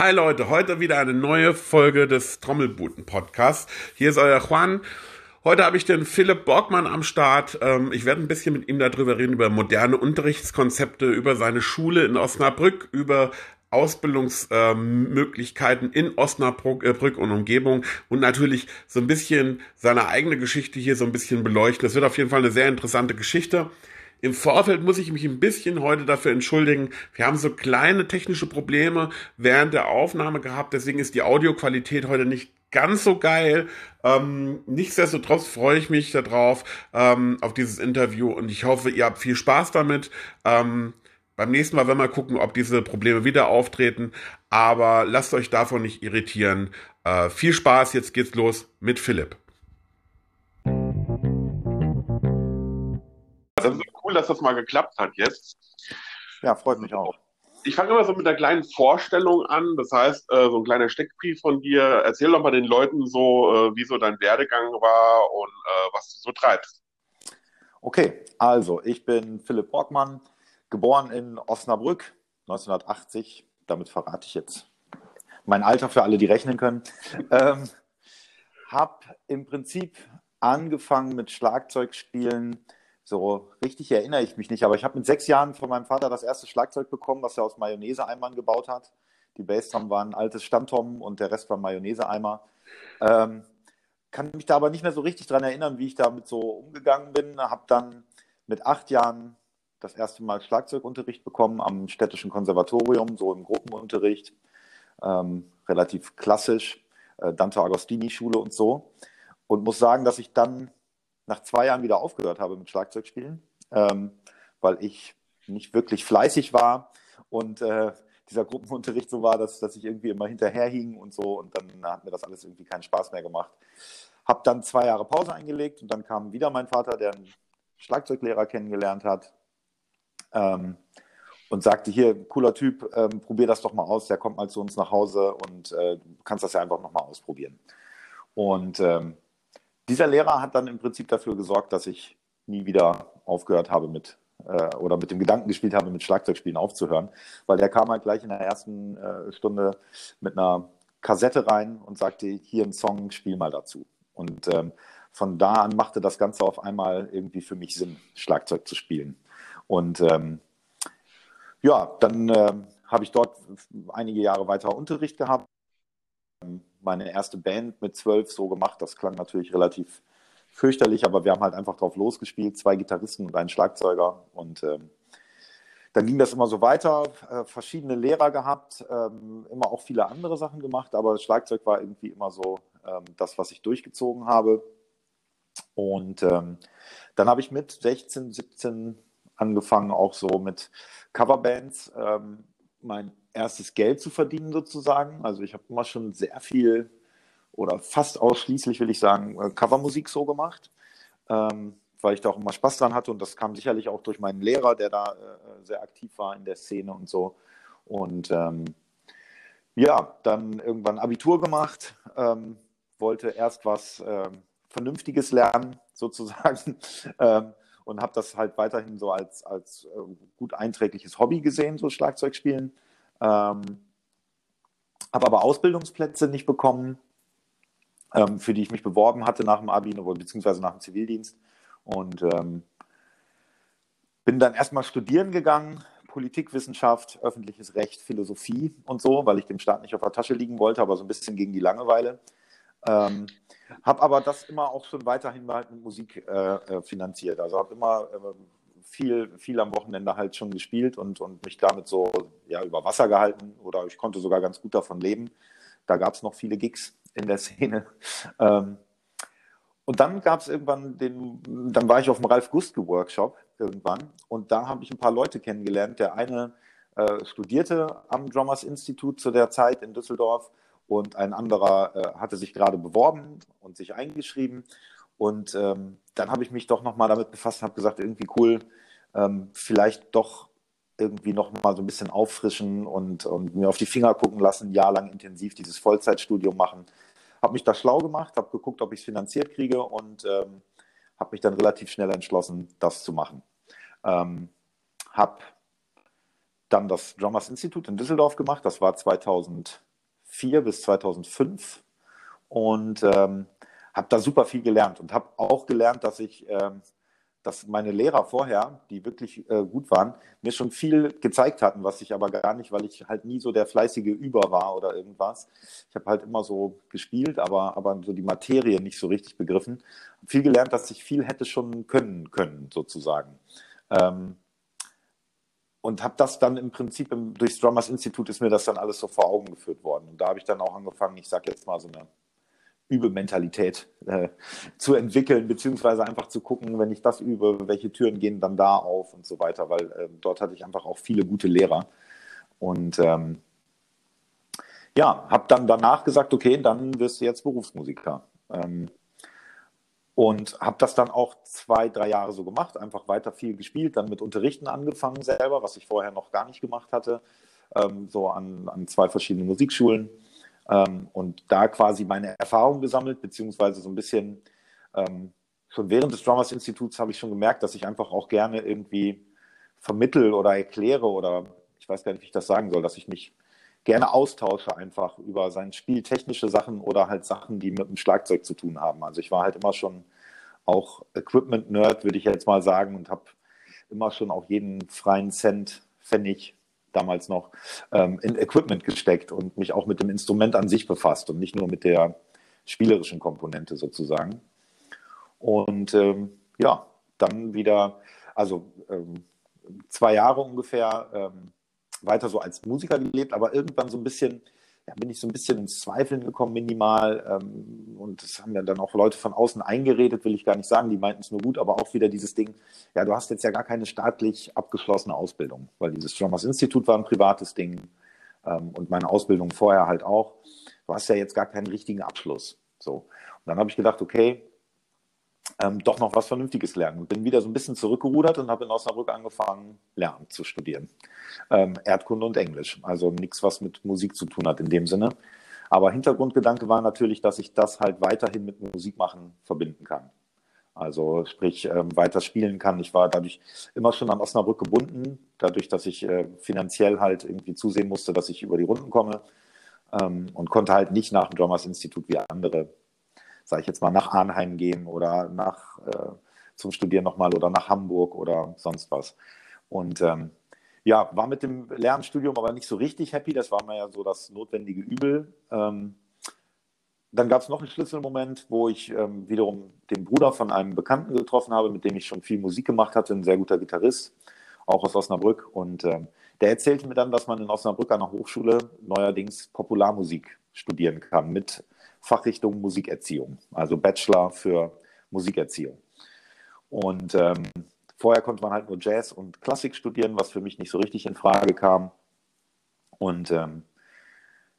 Hi Leute, heute wieder eine neue Folge des Trommelbuten Podcasts. Hier ist euer Juan. Heute habe ich den Philipp Borgmann am Start. Ähm, ich werde ein bisschen mit ihm darüber reden, über moderne Unterrichtskonzepte, über seine Schule in Osnabrück, über Ausbildungsmöglichkeiten in Osnabrück und Umgebung und natürlich so ein bisschen seine eigene Geschichte hier so ein bisschen beleuchten. Das wird auf jeden Fall eine sehr interessante Geschichte. Im Vorfeld muss ich mich ein bisschen heute dafür entschuldigen. Wir haben so kleine technische Probleme während der Aufnahme gehabt, deswegen ist die Audioqualität heute nicht ganz so geil. Ähm, nichtsdestotrotz freue ich mich darauf, ähm, auf dieses Interview und ich hoffe, ihr habt viel Spaß damit. Ähm, beim nächsten Mal werden wir gucken, ob diese Probleme wieder auftreten, aber lasst euch davon nicht irritieren. Äh, viel Spaß, jetzt geht's los mit Philipp. Cool, dass das mal geklappt hat jetzt. Ja, freut mich auch. Ich fange immer so mit einer kleinen Vorstellung an. Das heißt, äh, so ein kleiner Steckbrief von dir. Erzähl doch mal den Leuten so, äh, wie so dein Werdegang war und äh, was du so treibst. Okay, also ich bin Philipp Borgmann, geboren in Osnabrück 1980. Damit verrate ich jetzt mein Alter für alle, die rechnen können. ähm, hab im Prinzip angefangen mit Schlagzeugspielen so richtig erinnere ich mich nicht, aber ich habe mit sechs Jahren von meinem Vater das erste Schlagzeug bekommen, was er aus Mayonnaise-Eimern gebaut hat. Die Bassdrum war ein altes Stammtom und der Rest war Mayonnaise-Eimer. Ähm, kann mich da aber nicht mehr so richtig dran erinnern, wie ich damit so umgegangen bin. Habe dann mit acht Jahren das erste Mal Schlagzeugunterricht bekommen am städtischen Konservatorium, so im Gruppenunterricht, ähm, relativ klassisch, äh, Dante Agostini Schule und so. Und muss sagen, dass ich dann nach zwei Jahren wieder aufgehört habe mit Schlagzeugspielen, ähm, weil ich nicht wirklich fleißig war und äh, dieser Gruppenunterricht so war, dass, dass ich irgendwie immer hinterherhing und so und dann hat mir das alles irgendwie keinen Spaß mehr gemacht. Habe dann zwei Jahre Pause eingelegt und dann kam wieder mein Vater, der einen Schlagzeuglehrer kennengelernt hat ähm, und sagte, hier, cooler Typ, ähm, probier das doch mal aus, der kommt mal zu uns nach Hause und äh, du kannst das ja einfach nochmal ausprobieren. Und ähm, dieser Lehrer hat dann im Prinzip dafür gesorgt, dass ich nie wieder aufgehört habe mit äh, oder mit dem Gedanken gespielt habe, mit Schlagzeugspielen aufzuhören, weil der kam halt gleich in der ersten äh, Stunde mit einer Kassette rein und sagte, hier ein Song, spiel mal dazu. Und ähm, von da an machte das Ganze auf einmal irgendwie für mich Sinn, Schlagzeug zu spielen. Und ähm, ja, dann äh, habe ich dort einige Jahre weiter Unterricht gehabt meine erste Band mit zwölf so gemacht. Das klang natürlich relativ fürchterlich, aber wir haben halt einfach drauf losgespielt, zwei Gitarristen und einen Schlagzeuger. Und ähm, dann ging das immer so weiter, äh, verschiedene Lehrer gehabt, ähm, immer auch viele andere Sachen gemacht, aber das Schlagzeug war irgendwie immer so ähm, das, was ich durchgezogen habe. Und ähm, dann habe ich mit 16, 17 angefangen, auch so mit Coverbands. Mein erstes Geld zu verdienen sozusagen. Also ich habe immer schon sehr viel oder fast ausschließlich, will ich sagen, äh, Covermusik so gemacht, ähm, weil ich da auch immer Spaß dran hatte und das kam sicherlich auch durch meinen Lehrer, der da äh, sehr aktiv war in der Szene und so. Und ähm, ja, dann irgendwann Abitur gemacht, ähm, wollte erst was ähm, Vernünftiges lernen sozusagen ähm, und habe das halt weiterhin so als, als äh, gut einträgliches Hobby gesehen, so Schlagzeugspielen. Ähm, habe aber Ausbildungsplätze nicht bekommen, ähm, für die ich mich beworben hatte nach dem Abi beziehungsweise nach dem Zivildienst. Und ähm, bin dann erstmal studieren gegangen, Politikwissenschaft, öffentliches Recht, Philosophie und so, weil ich dem Staat nicht auf der Tasche liegen wollte, aber so ein bisschen gegen die Langeweile. Ähm, habe aber das immer auch schon weiterhin mit Musik äh, äh finanziert. Also habe immer äh, viel, viel am Wochenende halt schon gespielt und, und mich damit so ja, über Wasser gehalten oder ich konnte sogar ganz gut davon leben. Da gab es noch viele Gigs in der Szene. Ähm, und dann gab es irgendwann den, dann war ich auf dem Ralf Gustke Workshop irgendwann und da habe ich ein paar Leute kennengelernt. Der eine äh, studierte am Drummers Institut zu der Zeit in Düsseldorf und ein anderer äh, hatte sich gerade beworben und sich eingeschrieben. Und ähm, dann habe ich mich doch nochmal damit befasst und habe gesagt, irgendwie cool, ähm, vielleicht doch irgendwie nochmal so ein bisschen auffrischen und, und mir auf die Finger gucken lassen, ein Jahr lang intensiv dieses Vollzeitstudium machen. Habe mich da schlau gemacht, habe geguckt, ob ich es finanziert kriege und ähm, habe mich dann relativ schnell entschlossen, das zu machen. Ähm, habe dann das Drummers Institute in Düsseldorf gemacht, das war 2000 2004 bis 2005 und ähm, habe da super viel gelernt und habe auch gelernt, dass ich ähm, dass meine Lehrer vorher, die wirklich äh, gut waren, mir schon viel gezeigt hatten, was ich aber gar nicht, weil ich halt nie so der fleißige Über war oder irgendwas. Ich habe halt immer so gespielt, aber, aber so die Materie nicht so richtig begriffen. Hab viel gelernt, dass ich viel hätte schon können können, sozusagen. Ähm, und habe das dann im Prinzip im, durchs Drummers Institut ist mir das dann alles so vor Augen geführt worden. Und da habe ich dann auch angefangen, ich sage jetzt mal so eine Übementalität äh, zu entwickeln, beziehungsweise einfach zu gucken, wenn ich das übe, welche Türen gehen dann da auf und so weiter, weil äh, dort hatte ich einfach auch viele gute Lehrer. Und ähm, ja, habe dann danach gesagt, okay, dann wirst du jetzt Berufsmusiker. Ähm, und habe das dann auch zwei, drei Jahre so gemacht, einfach weiter viel gespielt, dann mit Unterrichten angefangen selber, was ich vorher noch gar nicht gemacht hatte, ähm, so an, an zwei verschiedenen Musikschulen ähm, und da quasi meine Erfahrung gesammelt, beziehungsweise so ein bisschen ähm, schon während des Drummers Instituts habe ich schon gemerkt, dass ich einfach auch gerne irgendwie vermittel oder erkläre oder ich weiß gar nicht, wie ich das sagen soll, dass ich mich gerne austausche einfach über sein Spiel, technische Sachen oder halt Sachen, die mit dem Schlagzeug zu tun haben. Also ich war halt immer schon auch Equipment-Nerd, würde ich jetzt mal sagen, und habe immer schon auch jeden freien Cent, Pfennig damals noch, ähm, in Equipment gesteckt und mich auch mit dem Instrument an sich befasst und nicht nur mit der spielerischen Komponente sozusagen. Und ähm, ja, dann wieder, also ähm, zwei Jahre ungefähr ähm, weiter so als Musiker gelebt, aber irgendwann so ein bisschen ja, bin ich so ein bisschen ins Zweifeln gekommen, minimal. Ähm, und das haben ja dann auch Leute von außen eingeredet, will ich gar nicht sagen. Die meinten es nur gut, aber auch wieder dieses Ding, ja, du hast jetzt ja gar keine staatlich abgeschlossene Ausbildung, weil dieses Drummers Institut war ein privates Ding ähm, und meine Ausbildung vorher halt auch. Du hast ja jetzt gar keinen richtigen Abschluss. So. Und dann habe ich gedacht, okay, ähm, doch noch was Vernünftiges lernen. Bin wieder so ein bisschen zurückgerudert und habe in Osnabrück angefangen, Lernen zu studieren. Ähm, Erdkunde und Englisch. Also nichts, was mit Musik zu tun hat in dem Sinne. Aber Hintergrundgedanke war natürlich, dass ich das halt weiterhin mit Musik machen verbinden kann. Also sprich, ähm, weiter spielen kann. Ich war dadurch immer schon an Osnabrück gebunden, dadurch, dass ich äh, finanziell halt irgendwie zusehen musste, dass ich über die Runden komme ähm, und konnte halt nicht nach dem Drummers Institut wie andere sage ich jetzt mal, nach Arnheim gehen oder nach äh, zum Studieren nochmal oder nach Hamburg oder sonst was. Und ähm, ja, war mit dem Lernstudium aber nicht so richtig happy. Das war mir ja so das notwendige Übel. Ähm, dann gab es noch einen Schlüsselmoment, wo ich ähm, wiederum den Bruder von einem Bekannten getroffen habe, mit dem ich schon viel Musik gemacht hatte, ein sehr guter Gitarrist, auch aus Osnabrück. Und ähm, der erzählte mir dann, dass man in Osnabrück an der Hochschule neuerdings Popularmusik studieren kann mit Fachrichtung Musikerziehung, also Bachelor für Musikerziehung. Und ähm, vorher konnte man halt nur Jazz und Klassik studieren, was für mich nicht so richtig in Frage kam. Und ähm,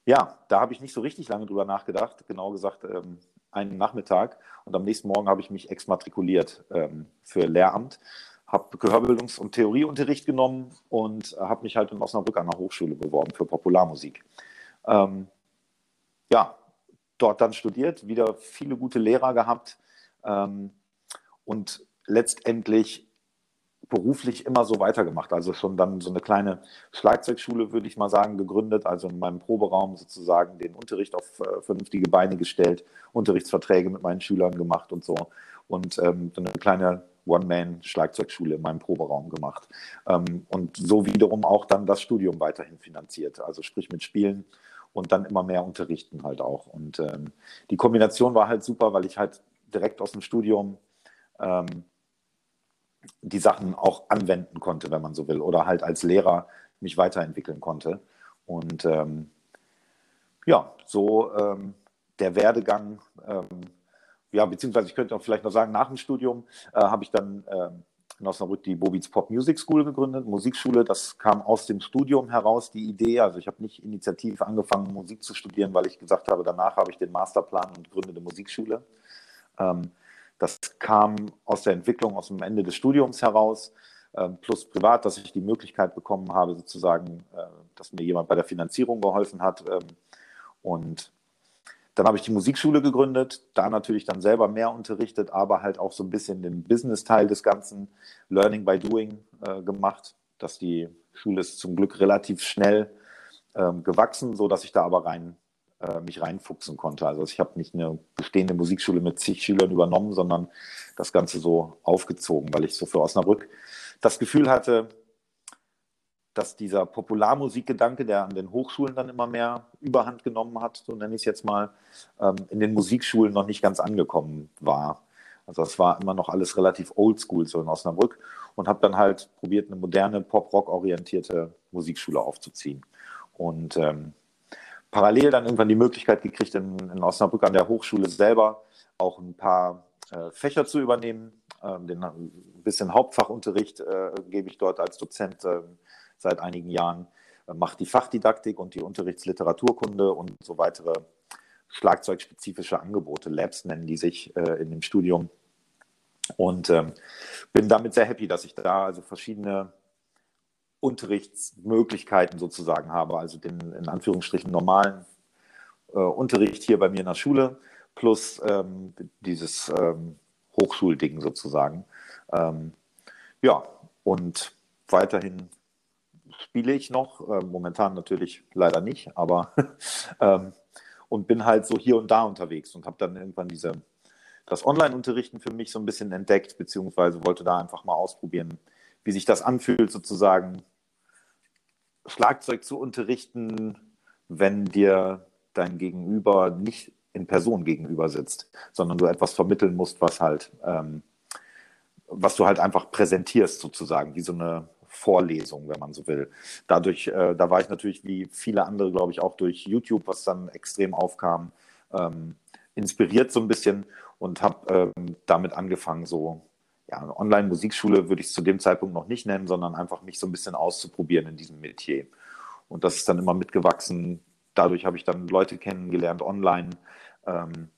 ja, da habe ich nicht so richtig lange drüber nachgedacht, genau gesagt ähm, einen Nachmittag. Und am nächsten Morgen habe ich mich exmatrikuliert ähm, für Lehramt, habe Gehörbildungs- und Theorieunterricht genommen und habe mich halt in Osnabrück an der Hochschule beworben für Popularmusik. Ähm, ja, dort dann studiert, wieder viele gute Lehrer gehabt ähm, und letztendlich beruflich immer so weitergemacht. Also schon dann so eine kleine Schlagzeugschule, würde ich mal sagen, gegründet, also in meinem Proberaum sozusagen den Unterricht auf äh, vernünftige Beine gestellt, Unterrichtsverträge mit meinen Schülern gemacht und so. Und ähm, eine kleine One-Man-Schlagzeugschule in meinem Proberaum gemacht. Ähm, und so wiederum auch dann das Studium weiterhin finanziert. Also sprich mit Spielen und dann immer mehr unterrichten halt auch. Und ähm, die Kombination war halt super, weil ich halt direkt aus dem Studium ähm, die Sachen auch anwenden konnte, wenn man so will, oder halt als Lehrer mich weiterentwickeln konnte. Und ähm, ja, so ähm, der Werdegang, ähm, ja, beziehungsweise ich könnte auch vielleicht noch sagen, nach dem Studium äh, habe ich dann ähm, in Osnabrück die Bobits Pop Music School gegründet, Musikschule. Das kam aus dem Studium heraus, die Idee. Also ich habe nicht initiativ angefangen, Musik zu studieren, weil ich gesagt habe, danach habe ich den Masterplan und gründe eine Musikschule. Ähm, das kam aus der Entwicklung, aus dem Ende des Studiums heraus, ähm, plus privat, dass ich die Möglichkeit bekommen habe, sozusagen, äh, dass mir jemand bei der Finanzierung geholfen hat. Ähm, und dann habe ich die Musikschule gegründet, da natürlich dann selber mehr unterrichtet, aber halt auch so ein bisschen den Business-Teil des Ganzen, Learning by Doing äh, gemacht. Dass die Schule ist zum Glück relativ schnell ähm, gewachsen, so dass ich da aber rein äh, mich reinfuchsen konnte. Also ich habe nicht eine bestehende Musikschule mit zig Schülern übernommen, sondern das Ganze so aufgezogen, weil ich so für Osnabrück das Gefühl hatte, dass dieser Popularmusikgedanke, der an den Hochschulen dann immer mehr Überhand genommen hat, so nenne ich es jetzt mal, ähm, in den Musikschulen noch nicht ganz angekommen war. Also es war immer noch alles relativ oldschool so in Osnabrück und habe dann halt probiert, eine moderne Pop-Rock-orientierte Musikschule aufzuziehen. Und ähm, parallel dann irgendwann die Möglichkeit gekriegt, in, in, Osnabrück an der Hochschule selber auch ein paar äh, Fächer zu übernehmen. Ähm, den, ein bisschen Hauptfachunterricht äh, gebe ich dort als Dozent äh, seit einigen Jahren, äh, mache die Fachdidaktik und die Unterrichtsliteraturkunde und so weitere schlagzeugspezifische Angebote. Labs nennen die sich äh, in dem Studium. Und ähm, bin damit sehr happy, dass ich da also verschiedene Unterrichtsmöglichkeiten sozusagen habe, also den in Anführungsstrichen normalen äh, Unterricht hier bei mir in der Schule plus ähm, dieses ähm, Hochschulding sozusagen. Ähm, ja, und weiterhin spiele ich noch, äh, momentan natürlich leider nicht, aber ähm, und bin halt so hier und da unterwegs und habe dann irgendwann diese das Online-Unterrichten für mich so ein bisschen entdeckt, beziehungsweise wollte da einfach mal ausprobieren, wie sich das anfühlt, sozusagen Schlagzeug zu unterrichten, wenn dir dein Gegenüber nicht in Person gegenüber sitzt, sondern du etwas vermitteln musst, was halt, ähm, was du halt einfach präsentierst sozusagen, wie so eine Vorlesung, wenn man so will. Dadurch, äh, da war ich natürlich wie viele andere, glaube ich, auch durch YouTube, was dann extrem aufkam, ähm, inspiriert so ein bisschen und habe ähm, damit angefangen, so ja, Online-Musikschule würde ich zu dem Zeitpunkt noch nicht nennen, sondern einfach mich so ein bisschen auszuprobieren in diesem Metier. Und das ist dann immer mitgewachsen. Dadurch habe ich dann Leute kennengelernt online. Ähm,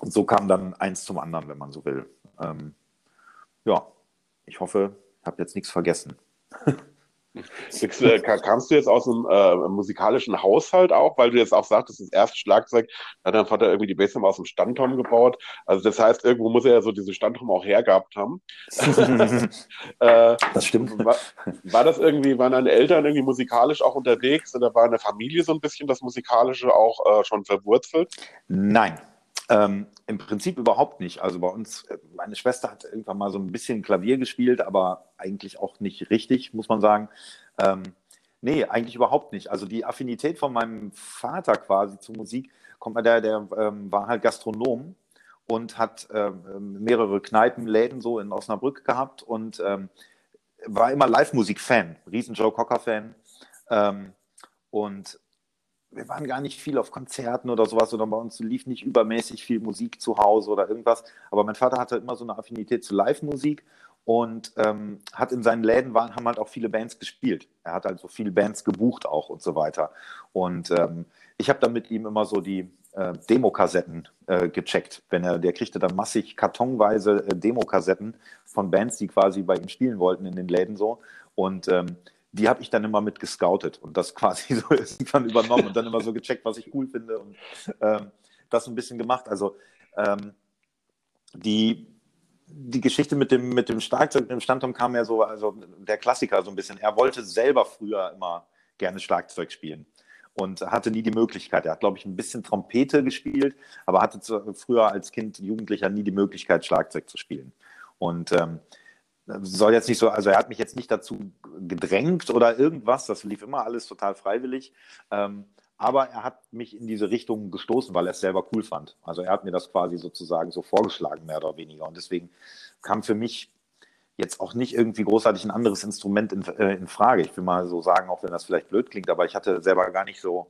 und so kam dann eins zum anderen, wenn man so will. Ähm, ja, ich hoffe, ich habe jetzt nichts vergessen. Äh, kamst du jetzt aus einem äh, musikalischen Haushalt auch, weil du jetzt auch sagtest, das erste Schlagzeug hat dein Vater irgendwie die Bassdrum aus dem Standturm gebaut. Also das heißt, irgendwo muss er ja so diese Standturm auch hergehabt haben. äh, das stimmt. War, war, das irgendwie, waren deine Eltern irgendwie musikalisch auch unterwegs oder war in der Familie so ein bisschen das Musikalische auch äh, schon verwurzelt? Nein, ähm, Im Prinzip überhaupt nicht. Also bei uns, äh, meine Schwester hat irgendwann mal so ein bisschen Klavier gespielt, aber eigentlich auch nicht richtig, muss man sagen. Ähm, nee, eigentlich überhaupt nicht. Also die Affinität von meinem Vater quasi zur Musik kommt der, der ähm, war halt Gastronom und hat ähm, mehrere Kneipenläden so in Osnabrück gehabt und ähm, war immer Live-Musik-Fan, riesen Joe Cocker-Fan. Ähm, und wir waren gar nicht viel auf Konzerten oder sowas oder bei uns lief nicht übermäßig viel Musik zu Hause oder irgendwas. Aber mein Vater hatte immer so eine Affinität zu Live-Musik und ähm, hat in seinen Läden waren, haben halt auch viele Bands gespielt. Er hat halt so viele Bands gebucht auch und so weiter. Und ähm, ich habe dann mit ihm immer so die äh, Demokassetten äh, gecheckt. Wenn er, der kriegte dann massig kartonweise äh, Demokassetten von Bands, die quasi bei ihm spielen wollten in den Läden so. Und ähm, die habe ich dann immer mit gescoutet und das quasi so irgendwann übernommen und dann immer so gecheckt, was ich cool finde und ähm, das ein bisschen gemacht. Also ähm, die, die Geschichte mit dem, mit dem Schlagzeug, dem Standturm kam ja so, also der Klassiker so ein bisschen. Er wollte selber früher immer gerne Schlagzeug spielen und hatte nie die Möglichkeit. Er hat, glaube ich, ein bisschen Trompete gespielt, aber hatte zu, früher als Kind, Jugendlicher nie die Möglichkeit, Schlagzeug zu spielen. Und ähm, soll jetzt nicht so, also er hat mich jetzt nicht dazu gedrängt oder irgendwas, das lief immer alles total freiwillig. Ähm, aber er hat mich in diese Richtung gestoßen, weil er es selber cool fand. Also er hat mir das quasi sozusagen so vorgeschlagen, mehr oder weniger. Und deswegen kam für mich jetzt auch nicht irgendwie großartig ein anderes Instrument in, äh, in Frage. Ich will mal so sagen, auch wenn das vielleicht blöd klingt, aber ich hatte selber gar nicht so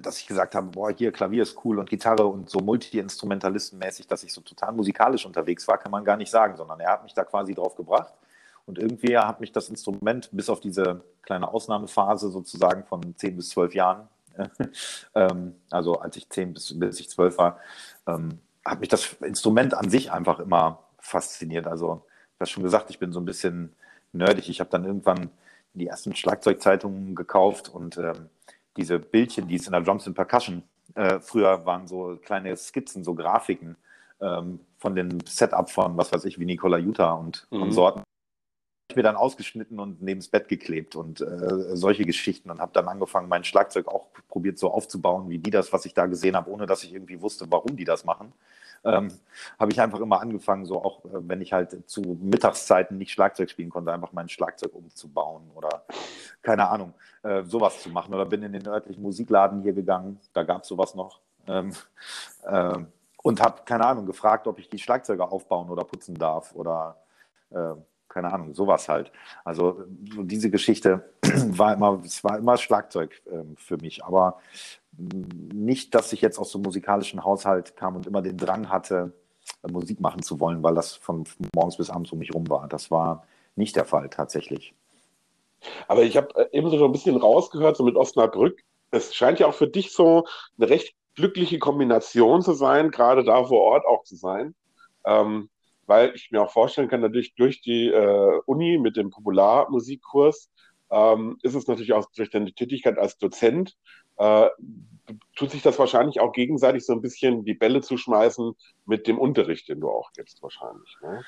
dass ich gesagt habe, boah, hier Klavier ist cool und Gitarre und so Multi-Instrumentalistenmäßig, dass ich so total musikalisch unterwegs war, kann man gar nicht sagen, sondern er hat mich da quasi drauf gebracht. Und irgendwie hat mich das Instrument bis auf diese kleine Ausnahmephase sozusagen von 10 bis 12 Jahren, ähm, also als ich 10 bis, bis ich 12 war, ähm, hat mich das Instrument an sich einfach immer fasziniert. Also, ich habe schon gesagt, ich bin so ein bisschen nerdig. Ich habe dann irgendwann die ersten Schlagzeugzeitungen gekauft und ähm, diese Bildchen, die es in der Drums and Percussion äh, früher waren, so kleine Skizzen, so Grafiken ähm, von dem Setup von, was weiß ich, wie Nikola Utah und mhm. Konsorten mir dann ausgeschnitten und neben das Bett geklebt und äh, solche Geschichten und habe dann angefangen, mein Schlagzeug auch probiert so aufzubauen, wie die das, was ich da gesehen habe, ohne dass ich irgendwie wusste, warum die das machen. Ähm, habe ich einfach immer angefangen, so auch äh, wenn ich halt zu Mittagszeiten nicht Schlagzeug spielen konnte, einfach mein Schlagzeug umzubauen oder keine Ahnung, äh, sowas zu machen. Oder bin in den örtlichen Musikladen hier gegangen, da gab es sowas noch. Ähm, äh, und habe, keine Ahnung, gefragt, ob ich die Schlagzeuge aufbauen oder putzen darf oder äh, keine Ahnung, sowas halt. Also diese Geschichte war immer, es war immer Schlagzeug äh, für mich, aber nicht, dass ich jetzt aus so einem musikalischen Haushalt kam und immer den Drang hatte, äh, Musik machen zu wollen, weil das von morgens bis abends um mich rum war. Das war nicht der Fall tatsächlich. Aber ich habe äh, eben so ein bisschen rausgehört, so mit Osnabrück. Es scheint ja auch für dich so eine recht glückliche Kombination zu sein, gerade da vor Ort auch zu sein. Ähm, weil ich mir auch vorstellen kann, natürlich durch die äh, Uni mit dem Popularmusikkurs ähm, ist es natürlich auch durch deine Tätigkeit als Dozent, äh, tut sich das wahrscheinlich auch gegenseitig so ein bisschen die Bälle zu schmeißen mit dem Unterricht, den du auch gibst wahrscheinlich. Ne?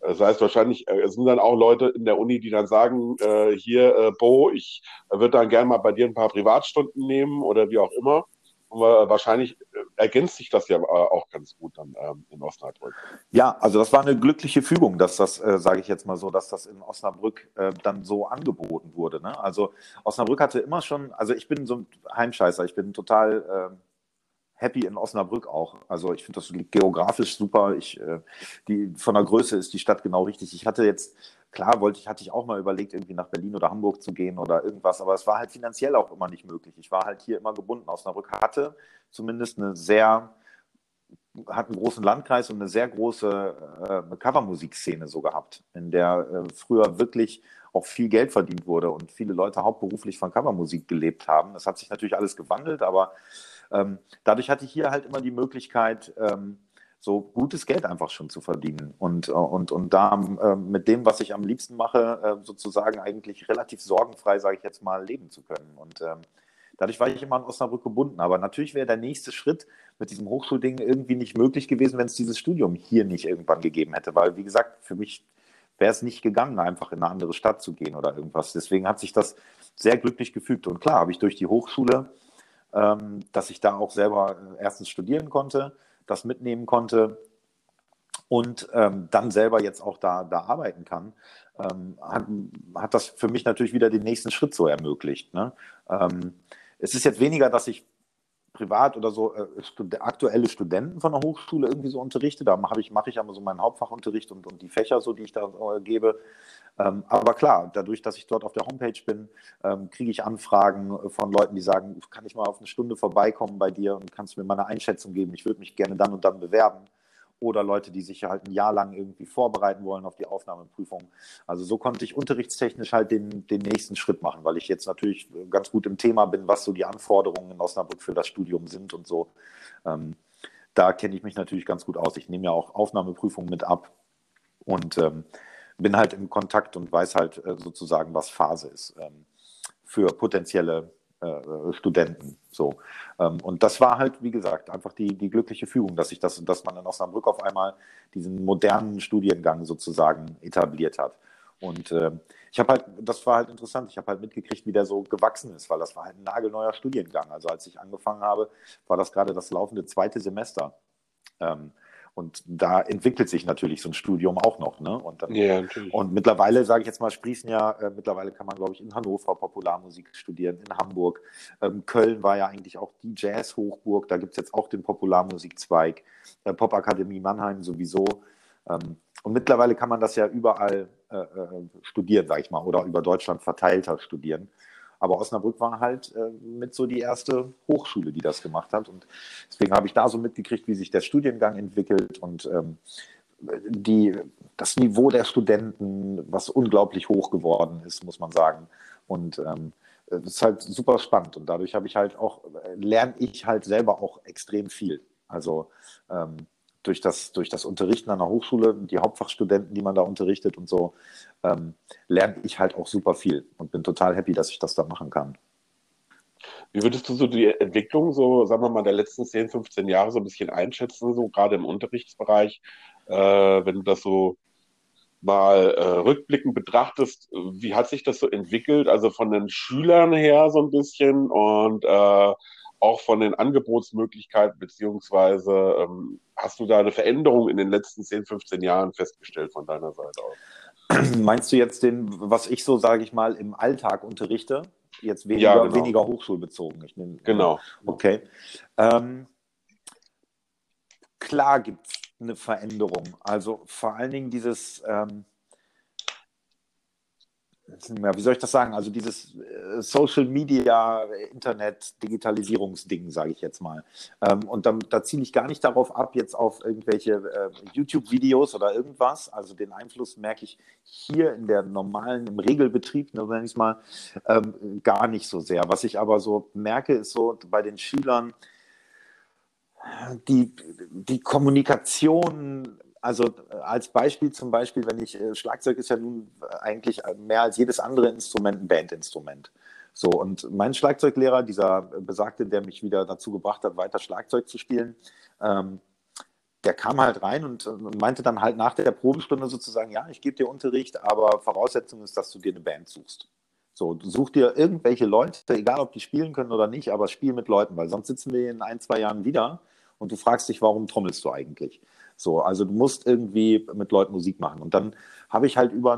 Das heißt wahrscheinlich, äh, es sind dann auch Leute in der Uni, die dann sagen, äh, hier, äh, Bo, ich würde dann gerne mal bei dir ein paar Privatstunden nehmen oder wie auch immer. Wahrscheinlich äh, ergänzt sich das ja äh, auch ganz gut dann ähm, in Osnabrück. Ja, also das war eine glückliche Fügung, dass das, äh, sage ich jetzt mal so, dass das in Osnabrück äh, dann so angeboten wurde. Ne? Also Osnabrück hatte immer schon, also ich bin so ein Heimscheißer, ich bin total äh, happy in Osnabrück auch. Also ich finde das geografisch super. Ich, äh, die, von der Größe ist die Stadt genau richtig. Ich hatte jetzt Klar wollte ich, hatte ich auch mal überlegt, irgendwie nach Berlin oder Hamburg zu gehen oder irgendwas, aber es war halt finanziell auch immer nicht möglich. Ich war halt hier immer gebunden. Osnabrück hatte zumindest eine sehr, hat einen großen Landkreis und eine sehr große äh, Covermusikszene so gehabt, in der äh, früher wirklich auch viel Geld verdient wurde und viele Leute hauptberuflich von Covermusik gelebt haben. Das hat sich natürlich alles gewandelt, aber ähm, dadurch hatte ich hier halt immer die Möglichkeit, ähm, so gutes Geld einfach schon zu verdienen und, äh, und, und da äh, mit dem, was ich am liebsten mache, äh, sozusagen eigentlich relativ sorgenfrei, sage ich jetzt mal, leben zu können. Und ähm, dadurch war ich immer an Osnabrück gebunden. Aber natürlich wäre der nächste Schritt mit diesem Hochschulding irgendwie nicht möglich gewesen, wenn es dieses Studium hier nicht irgendwann gegeben hätte. Weil, wie gesagt, für mich wäre es nicht gegangen, einfach in eine andere Stadt zu gehen oder irgendwas. Deswegen hat sich das sehr glücklich gefügt. Und klar, habe ich durch die Hochschule, ähm, dass ich da auch selber erstens studieren konnte, das mitnehmen konnte und ähm, dann selber jetzt auch da, da arbeiten kann, ähm, hat, hat das für mich natürlich wieder den nächsten Schritt so ermöglicht. Ne? Ähm, es ist jetzt weniger, dass ich privat oder so äh, aktuelle Studenten von der Hochschule irgendwie so unterrichte. Da mache ich, mache ich aber so meinen Hauptfachunterricht und, und die Fächer, so die ich da äh, gebe. Ähm, aber klar, dadurch, dass ich dort auf der Homepage bin, ähm, kriege ich Anfragen von Leuten, die sagen, kann ich mal auf eine Stunde vorbeikommen bei dir und kannst mir mal eine Einschätzung geben. Ich würde mich gerne dann und dann bewerben. Oder Leute, die sich halt ein Jahr lang irgendwie vorbereiten wollen auf die Aufnahmeprüfung. Also so konnte ich unterrichtstechnisch halt den, den nächsten Schritt machen, weil ich jetzt natürlich ganz gut im Thema bin, was so die Anforderungen in Osnabrück für das Studium sind und so. Ähm, da kenne ich mich natürlich ganz gut aus. Ich nehme ja auch Aufnahmeprüfungen mit ab. Und ähm, bin halt im Kontakt und weiß halt äh, sozusagen, was Phase ist ähm, für potenzielle äh, Studenten. So. Ähm, und das war halt, wie gesagt, einfach die, die glückliche Fügung, dass ich das, dass man in Osnabrück auf einmal diesen modernen Studiengang sozusagen etabliert hat. Und äh, ich habe halt, das war halt interessant, ich habe halt mitgekriegt, wie der so gewachsen ist, weil das war halt ein nagelneuer Studiengang. Also als ich angefangen habe, war das gerade das laufende zweite Semester. Ähm, und da entwickelt sich natürlich so ein Studium auch noch. Ne? Und, dann, ja, und mittlerweile, sage ich jetzt mal, sprießen ja, äh, mittlerweile kann man, glaube ich, in Hannover Popularmusik studieren, in Hamburg. Ähm, Köln war ja eigentlich auch die Jazz-Hochburg, da gibt es jetzt auch den Popularmusikzweig, äh, Popakademie Mannheim sowieso. Ähm, und mittlerweile kann man das ja überall äh, äh studieren, sage ich mal, oder über Deutschland verteilter studieren. Aber Osnabrück war halt äh, mit so die erste Hochschule, die das gemacht hat. Und deswegen habe ich da so mitgekriegt, wie sich der Studiengang entwickelt und ähm, die, das Niveau der Studenten, was unglaublich hoch geworden ist, muss man sagen. Und ähm, das ist halt super spannend. Und dadurch habe ich halt auch, lerne ich halt selber auch extrem viel. Also ähm, durch das, durch das Unterrichten an der Hochschule, die Hauptfachstudenten, die man da unterrichtet und so, ähm, lerne ich halt auch super viel und bin total happy, dass ich das da machen kann. Wie würdest du so die Entwicklung, so sagen wir mal, der letzten 10, 15 Jahre so ein bisschen einschätzen, so gerade im Unterrichtsbereich, äh, wenn du das so mal äh, rückblickend betrachtest, wie hat sich das so entwickelt? Also von den Schülern her so ein bisschen und äh, auch von den Angebotsmöglichkeiten, beziehungsweise ähm, hast du da eine Veränderung in den letzten 10, 15 Jahren festgestellt von deiner Seite aus? Meinst du jetzt den, was ich so, sage ich mal, im Alltag unterrichte? Jetzt weniger, ja, genau. weniger hochschulbezogen. Ich nehm, genau. Okay. Ähm, klar gibt es eine Veränderung. Also vor allen Dingen dieses, ähm, ja, wie soll ich das sagen? Also dieses äh, Social Media, Internet, Digitalisierungsding, sage ich jetzt mal. Ähm, und dann, da ziele ich gar nicht darauf ab, jetzt auf irgendwelche äh, YouTube-Videos oder irgendwas. Also den Einfluss merke ich hier in der normalen, im Regelbetrieb, ne, nenne ich es mal, ähm, gar nicht so sehr. Was ich aber so merke, ist so bei den Schülern, die, die Kommunikation, also äh, als Beispiel zum Beispiel, wenn ich, äh, Schlagzeug ist ja nun eigentlich mehr als jedes andere Instrument ein Bandinstrument. So, und mein Schlagzeuglehrer, dieser Besagte, der mich wieder dazu gebracht hat, weiter Schlagzeug zu spielen, ähm, der kam halt rein und, meinte dann halt nach der Probestunde sozusagen, ja, ich gebe dir Unterricht, aber Voraussetzung ist, dass du dir eine Band suchst. So, such dir irgendwelche Leute, egal ob die spielen können oder nicht, aber spiel mit Leuten, weil sonst sitzen wir in ein, zwei Jahren wieder und du fragst dich, warum trommelst du eigentlich? So, also du musst irgendwie mit Leuten Musik machen. Und dann habe ich halt über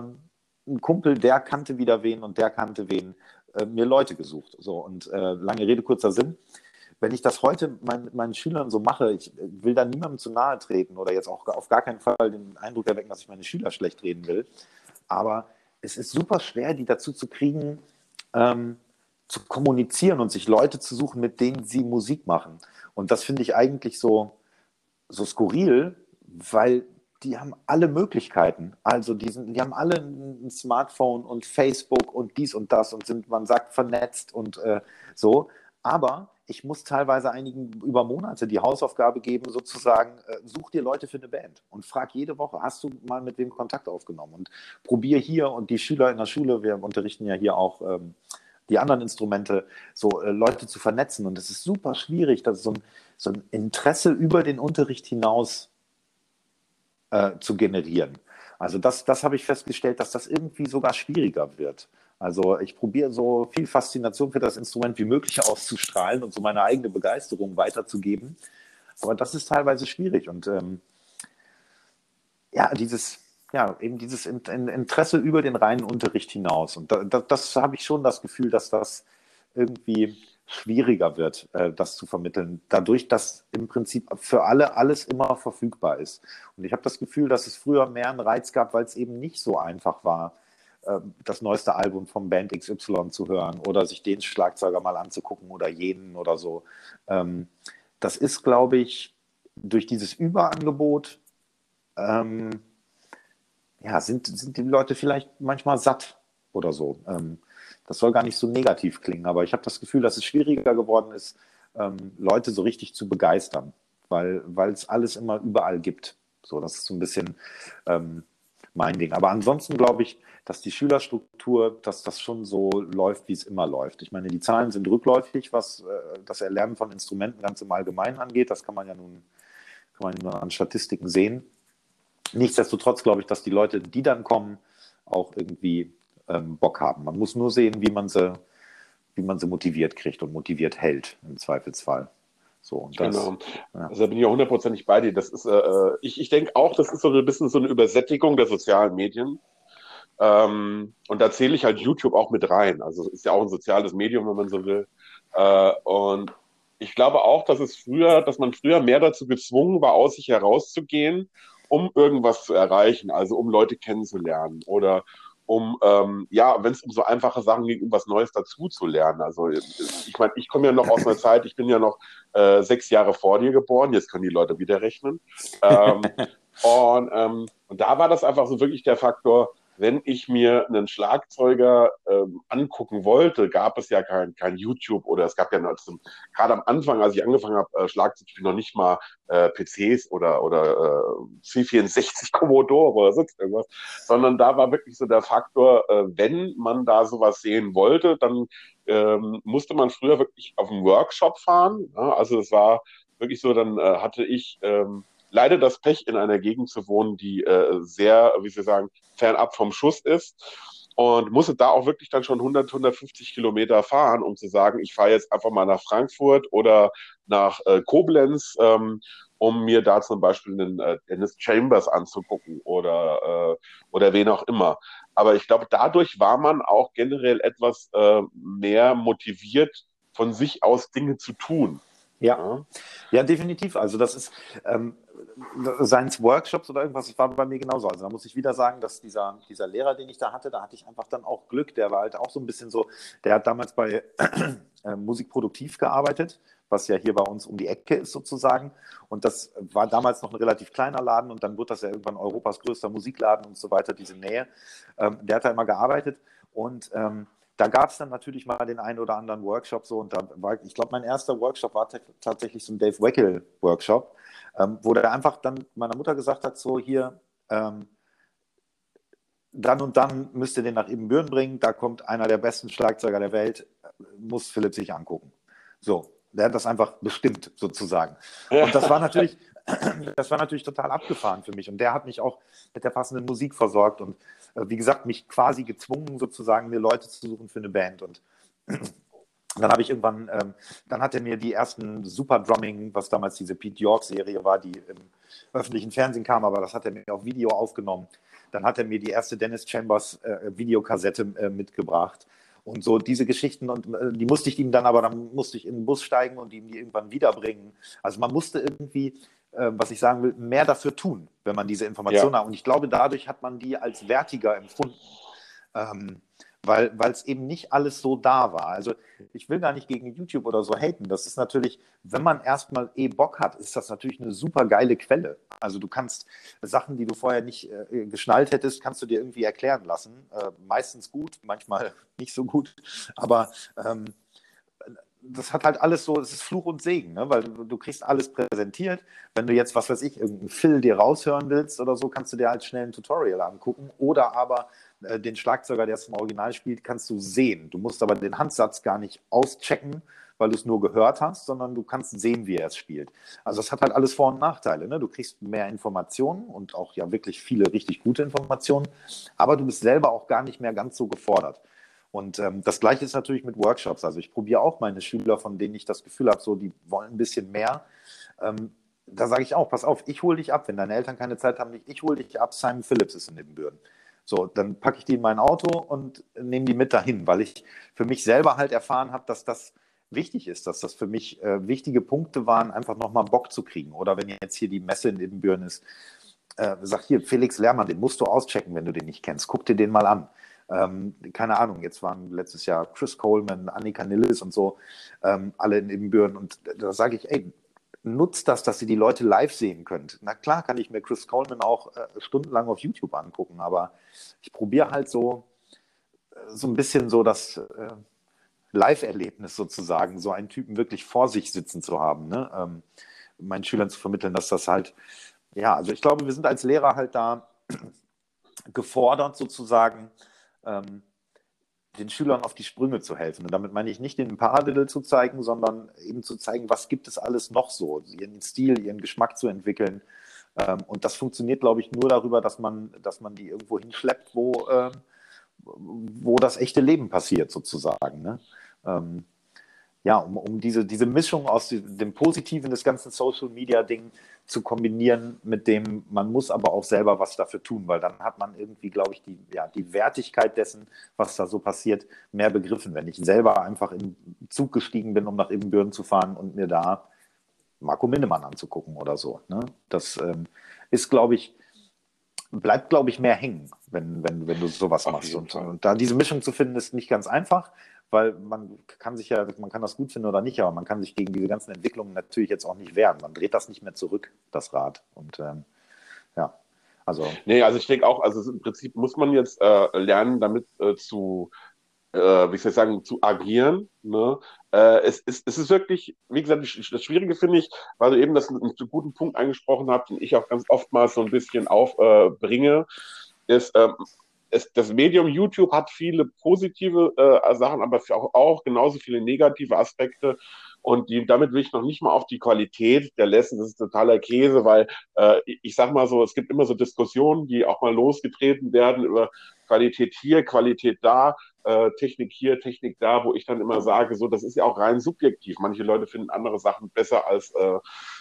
einen Kumpel, der kannte wieder wen und der kannte wen, äh, mir Leute gesucht. So, und äh, lange Rede, kurzer Sinn. Wenn ich das heute mein, mit meinen Schülern so mache, ich will da niemandem zu nahe treten oder jetzt auch auf gar keinen Fall den Eindruck erwecken, dass ich meine Schüler schlecht reden will. Aber es ist super schwer, die dazu zu kriegen, ähm, zu kommunizieren und sich Leute zu suchen, mit denen sie Musik machen. Und das finde ich eigentlich so, so skurril, weil die haben alle Möglichkeiten. Also die, sind, die haben alle ein Smartphone und Facebook und dies und das und sind, man sagt, vernetzt und äh, so. Aber ich muss teilweise einigen über Monate die Hausaufgabe geben, sozusagen, äh, such dir Leute für eine Band und frag jede Woche, hast du mal mit wem Kontakt aufgenommen? Und probier hier und die Schüler in der Schule, wir unterrichten ja hier auch ähm, die anderen Instrumente, so äh, Leute zu vernetzen. Und es ist super schwierig, dass so ein, so ein Interesse über den Unterricht hinaus äh, zu generieren. Also das, das habe ich festgestellt, dass das irgendwie sogar schwieriger wird. Also ich probiere so viel Faszination für das Instrument wie möglich auszustrahlen und so meine eigene Begeisterung weiterzugeben. Aber das ist teilweise schwierig. Und ähm, ja, dieses, ja, eben dieses Interesse über den reinen Unterricht hinaus. Und da, da, das habe ich schon das Gefühl, dass das irgendwie schwieriger wird, äh, das zu vermitteln, dadurch, dass im Prinzip für alle alles immer verfügbar ist. Und ich habe das Gefühl, dass es früher mehr einen Reiz gab, weil es eben nicht so einfach war, äh, das neueste Album vom Band XY zu hören oder sich den Schlagzeuger mal anzugucken oder jenen oder so. Ähm, das ist, glaube ich, durch dieses Überangebot ähm, ja, sind, sind die Leute vielleicht manchmal satt oder so. Ähm, das soll gar nicht so negativ klingen, aber ich habe das Gefühl, dass es schwieriger geworden ist, ähm, Leute so richtig zu begeistern, weil es alles immer überall gibt. So, das ist so ein bisschen ähm, mein Ding. Aber ansonsten glaube ich, dass die Schülerstruktur, dass das schon so läuft, wie es immer läuft. Ich meine, die Zahlen sind rückläufig, was äh, das Erlernen von Instrumenten ganz im Allgemeinen angeht. Das kann man ja nun, kann man nur an Statistiken sehen. Nichtsdestotrotz glaube ich, dass die Leute, die dann kommen, auch irgendwie ähm, Bock haben. Man muss nur sehen, wie man sie, wie man sie motiviert kriegt und motiviert hält, im Zweifelsfall. So, und das, genau. Ja. Also da bin ich ja hundertprozentig bei dir. Das ist, äh, ich, ich denke auch, das ist so ein bisschen so eine Übersättigung der sozialen Medien. Ähm, und da zähle ich halt YouTube auch mit rein. Also ist ja auch ein soziales Medium, wenn man so will. Äh, und ich glaube auch, dass es früher, dass man früher mehr dazu gezwungen war, aus sich herauszugehen, um irgendwas zu erreichen, also um Leute kennenzulernen oder um, ähm, ja, wenn es um so einfache Sachen geht, um was Neues dazu zu lernen. Also ich meine, ich komme ja noch aus einer Zeit, ich bin ja noch äh, sechs Jahre vor dir geboren, jetzt können die Leute wieder rechnen. Ähm, und, ähm, und da war das einfach so wirklich der Faktor, wenn ich mir einen Schlagzeuger ähm, angucken wollte, gab es ja kein, kein YouTube oder es gab ja zum, gerade am Anfang, als ich angefangen habe, äh, Schlagzeug spielen, noch nicht mal äh, PCs oder, oder äh, C64 Commodore oder sonst irgendwas, sondern da war wirklich so der Faktor, äh, wenn man da sowas sehen wollte, dann ähm, musste man früher wirklich auf einen Workshop fahren. Ja? Also es war wirklich so, dann äh, hatte ich ähm, leider das Pech, in einer Gegend zu wohnen, die äh, sehr, wie Sie sagen, fernab vom Schuss ist und musste da auch wirklich dann schon 100, 150 Kilometer fahren, um zu sagen, ich fahre jetzt einfach mal nach Frankfurt oder nach äh, Koblenz, ähm, um mir da zum Beispiel einen äh, Dennis Chambers anzugucken oder, äh, oder wen auch immer. Aber ich glaube, dadurch war man auch generell etwas äh, mehr motiviert, von sich aus Dinge zu tun. Ja, ja, definitiv. Also das ist ähm, Science Workshops oder irgendwas, das war bei mir genauso. Also da muss ich wieder sagen, dass dieser, dieser Lehrer, den ich da hatte, da hatte ich einfach dann auch Glück. Der war halt auch so ein bisschen so, der hat damals bei äh, Musikproduktiv gearbeitet, was ja hier bei uns um die Ecke ist sozusagen. Und das war damals noch ein relativ kleiner Laden und dann wurde das ja irgendwann Europas größter Musikladen und so weiter, diese Nähe. Ähm, der hat da immer gearbeitet und ähm, da gab es dann natürlich mal den einen oder anderen Workshop so und da war, ich glaube, mein erster Workshop war tatsächlich so ein Dave Weckel Workshop, ähm, wo der einfach dann meiner Mutter gesagt hat, so hier, ähm, dann und dann müsst ihr den nach Ibbenbüren bringen, da kommt einer der besten Schlagzeuger der Welt, muss Philipp sich angucken. So, der hat das einfach bestimmt sozusagen. Und das war natürlich, das war natürlich total abgefahren für mich. Und der hat mich auch mit der passenden Musik versorgt und äh, wie gesagt, mich quasi gezwungen, sozusagen mir Leute zu suchen für eine Band. Und dann habe ich irgendwann, ähm, dann hat er mir die ersten Super Drumming, was damals diese Pete York-Serie war, die im öffentlichen Fernsehen kam, aber das hat er mir auf Video aufgenommen. Dann hat er mir die erste Dennis Chambers äh, Videokassette äh, mitgebracht. Und so diese Geschichten, und äh, die musste ich ihm dann aber, dann musste ich in den Bus steigen und ihm die irgendwann wiederbringen. Also man musste irgendwie äh, was ich sagen will, mehr dafür tun, wenn man diese Informationen ja. hat. Und ich glaube, dadurch hat man die als wertiger empfunden. Ähm, weil es eben nicht alles so da war. Also ich will gar nicht gegen YouTube oder so haten. Das ist natürlich, wenn man erstmal eh Bock hat, ist das natürlich eine super geile Quelle. Also du kannst Sachen, die du vorher nicht äh, geschnallt hättest, kannst du dir irgendwie erklären lassen. Äh, meistens gut, manchmal nicht so gut. Aber ähm, das hat halt alles so, es ist Fluch und Segen, ne? weil du, du, kriegst alles präsentiert. Wenn du jetzt, was weiß ich, irgendeinen Phil dir raushören willst oder so, kannst du dir halt schnell ein Tutorial angucken. Oder aber äh, den Schlagzeuger, der es im Original spielt, kannst du sehen. Du musst aber den Handsatz gar nicht auschecken, weil du es nur gehört hast, sondern du kannst sehen, wie er es spielt. Also das hat halt alles Vor- und Nachteile. Ne? Du kriegst mehr Informationen und auch ja wirklich viele richtig gute Informationen, aber du bist selber auch gar nicht mehr ganz so gefordert. Und ähm, das Gleiche ist natürlich mit Workshops. Also ich probiere auch meine Schüler, von denen ich das Gefühl habe, so die wollen ein bisschen mehr. Ähm, da sage ich auch, pass auf, ich hole dich ab. Wenn deine Eltern keine Zeit haben, ich hole dich ab. Simon Phillips ist in den Büren. So, dann packe ich die in mein Auto und nehme die mit dahin, weil ich für mich selber halt erfahren habe, dass das wichtig ist, dass das für mich äh, wichtige Punkte waren, einfach nochmal Bock zu kriegen. Oder wenn jetzt hier die Messe in Ebenbüren ist, äh, sag hier, Felix Lehrmann, den musst du auschecken, wenn du den nicht kennst. Guck dir den mal an. Ähm, keine Ahnung, jetzt waren letztes Jahr Chris Coleman, Annika Nilles und so, ähm, alle in Ibbenbüren. Und da sage ich, ey, nutzt das, dass ihr die Leute live sehen könnt. Na klar kann ich mir Chris Coleman auch äh, stundenlang auf YouTube angucken, aber ich probiere halt so, äh, so ein bisschen so das äh, Live-Erlebnis sozusagen, so einen Typen wirklich vor sich sitzen zu haben. Ne? Ähm, meinen Schülern zu vermitteln, dass das halt, ja, also ich glaube, wir sind als Lehrer halt da gefordert sozusagen, ähm, den Schülern auf die Sprünge zu helfen. Und damit meine ich nicht den Paradiddle zu zeigen, sondern eben zu zeigen, was gibt es alles noch so, ihren Stil, ihren Geschmack zu entwickeln. Ähm, und das funktioniert, glaube ich, nur darüber, dass man, dass man die irgendwo hinschleppt, wo, äh, wo das echte Leben passiert, sozusagen. Ne? Ja, um, um diese, diese Mischung aus dem Positiven des ganzen Social Media Ding zu kombinieren mit dem, man muss aber auch selber was dafür tun, weil dann hat man irgendwie, glaube ich, die, ja, die Wertigkeit dessen, was da so passiert, mehr begriffen. Wenn ich selber einfach in Zug gestiegen bin, um nach Ibbenbüren zu fahren und mir da Marco Minnemann anzugucken oder so. Ne? Das ähm, ist, glaube ich, bleibt, glaube ich, mehr hängen, wenn, wenn, wenn du sowas machst. Und, und, da diese Mischung zu finden, ist nicht ganz einfach weil man kann sich ja, man kann das gut finden oder nicht, aber man kann sich gegen diese ganzen Entwicklungen natürlich jetzt auch nicht wehren. Man dreht das nicht mehr zurück, das Rad. Und ähm, ja, also. Nee, also ich denke auch, also im Prinzip muss man jetzt äh, lernen, damit äh, zu, äh, wie soll ich sagen, zu agieren. Ne? Äh, es, es, es ist wirklich, wie gesagt, das Schwierige finde ich, weil du eben das einen, guten Punkt angesprochen habt, den ich auch ganz oftmals so ein bisschen aufbringe, ist, ähm, es, das Medium YouTube hat viele positive äh, Sachen, aber auch, auch genauso viele negative Aspekte. Und die, damit will ich noch nicht mal auf die Qualität der Lesson, das ist totaler Käse, weil äh, ich sag mal so, es gibt immer so Diskussionen, die auch mal losgetreten werden über Qualität hier, Qualität da, äh, Technik hier, Technik da, wo ich dann immer sage, so, das ist ja auch rein subjektiv. Manche Leute finden andere Sachen besser als, äh,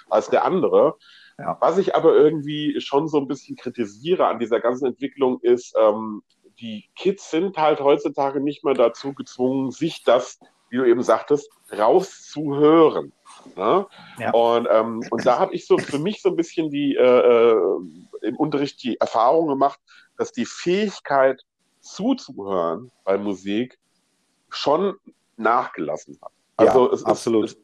als der andere. Ja. Was ich aber irgendwie schon so ein bisschen kritisiere an dieser ganzen Entwicklung ist, ähm, die Kids sind halt heutzutage nicht mehr dazu gezwungen, sich das, wie du eben sagtest, rauszuhören. Ne? Ja. Und, ähm, und da habe ich so für mich so ein bisschen die äh, äh, im Unterricht die Erfahrung gemacht, dass die Fähigkeit zuzuhören bei Musik schon nachgelassen hat. Also ja, es absolut. Ist,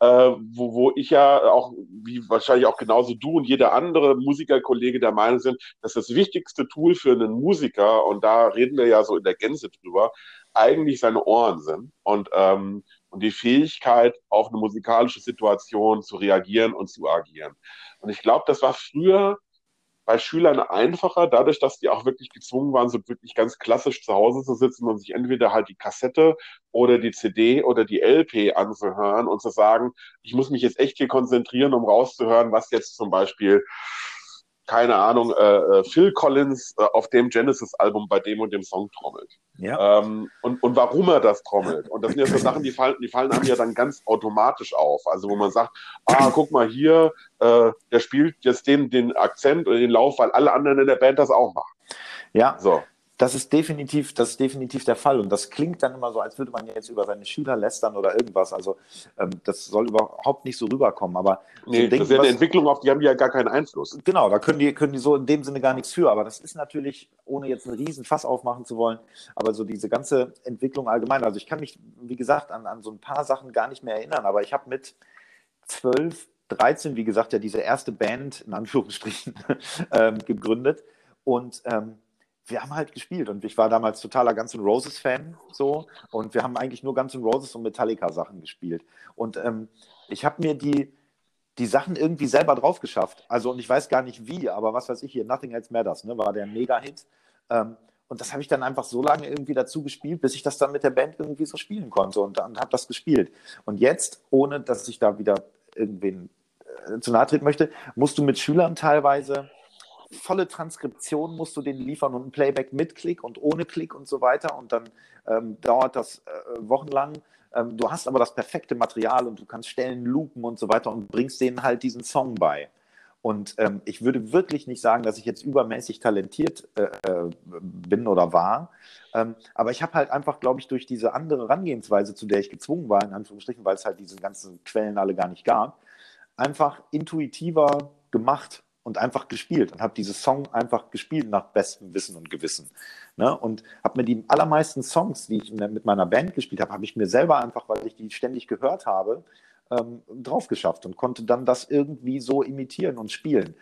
äh, wo, wo ich ja auch, wie wahrscheinlich auch genauso du und jeder andere Musikerkollege der Meinung sind, dass das wichtigste Tool für einen Musiker, und da reden wir ja so in der Gänze drüber, eigentlich seine Ohren sind und, ähm, und die Fähigkeit, auf eine musikalische Situation zu reagieren und zu agieren. Und ich glaube, das war früher bei Schülern einfacher, dadurch, dass die auch wirklich gezwungen waren, so wirklich ganz klassisch zu Hause zu sitzen und sich entweder halt die Kassette oder die CD oder die LP anzuhören und zu sagen, ich muss mich jetzt echt hier konzentrieren, um rauszuhören, was jetzt zum Beispiel keine Ahnung, äh, äh, Phil Collins äh, auf dem Genesis-Album bei dem und dem Song trommelt. Ja. Ähm, und, und warum er das trommelt. Und das sind ja so Sachen, die fallen, die fallen einem ja dann ganz automatisch auf. Also wo man sagt, ah, guck mal hier, äh, der spielt jetzt den, den Akzent oder den Lauf, weil alle anderen in der Band das auch machen. Ja. So. Das ist definitiv, das ist definitiv der Fall. Und das klingt dann immer so, als würde man jetzt über seine Schüler lästern oder irgendwas. Also ähm, das soll überhaupt nicht so rüberkommen. Aber nee, so denken, das ist ja eine Entwicklung, auf die haben die ja gar keinen Einfluss. Genau, da können die, können die so in dem Sinne gar nichts für. Aber das ist natürlich, ohne jetzt einen riesen Fass aufmachen zu wollen, aber so diese ganze Entwicklung allgemein. Also ich kann mich, wie gesagt, an, an so ein paar Sachen gar nicht mehr erinnern. Aber ich habe mit zwölf, 13, wie gesagt, ja diese erste Band, in Anführungsstrichen, ähm, gegründet. Und ähm, wir haben halt gespielt und ich war damals totaler Guns N' Roses Fan so und wir haben eigentlich nur Guns N' Roses und Metallica Sachen gespielt und ähm, ich habe mir die die Sachen irgendwie selber drauf geschafft. Also und ich weiß gar nicht wie, aber was weiß ich hier, Nothing Else Matters, ne, war der Mega-Hit. Ähm, und das habe ich dann einfach so lange irgendwie dazu gespielt, bis ich das dann mit der Band irgendwie so spielen konnte und dann habe das gespielt. Und jetzt, ohne dass ich da wieder irgendwen äh, zu nahe treten möchte, musst du mit Schülern teilweise volle Transkription musst du denen liefern und ein Playback mit Klick und ohne Klick und so weiter. Und dann ähm, dauert das äh, wochenlang. Ähm, du hast aber das perfekte Material und du kannst Stellen loopen und so weiter und bringst denen halt diesen Song bei. Und ähm, ich würde wirklich nicht sagen, dass ich jetzt übermäßig talentiert äh, äh bin oder war. Ähm, aber ich habe halt einfach, glaube ich, durch diese andere Herangehensweise, zu der ich gezwungen war, in Anführungsstrichen, weil es halt diese ganzen Quellen alle gar nicht gab, einfach intuitiver gemacht und einfach gespielt und habe diese Song einfach gespielt nach bestem Wissen und Gewissen. Ne? Und habe mir die allermeisten Songs, die ich mit meiner Band gespielt habe, habe ich mir selber einfach, weil ich die ständig gehört habe, ähm, drauf geschafft und konnte dann das irgendwie so imitieren und spielen.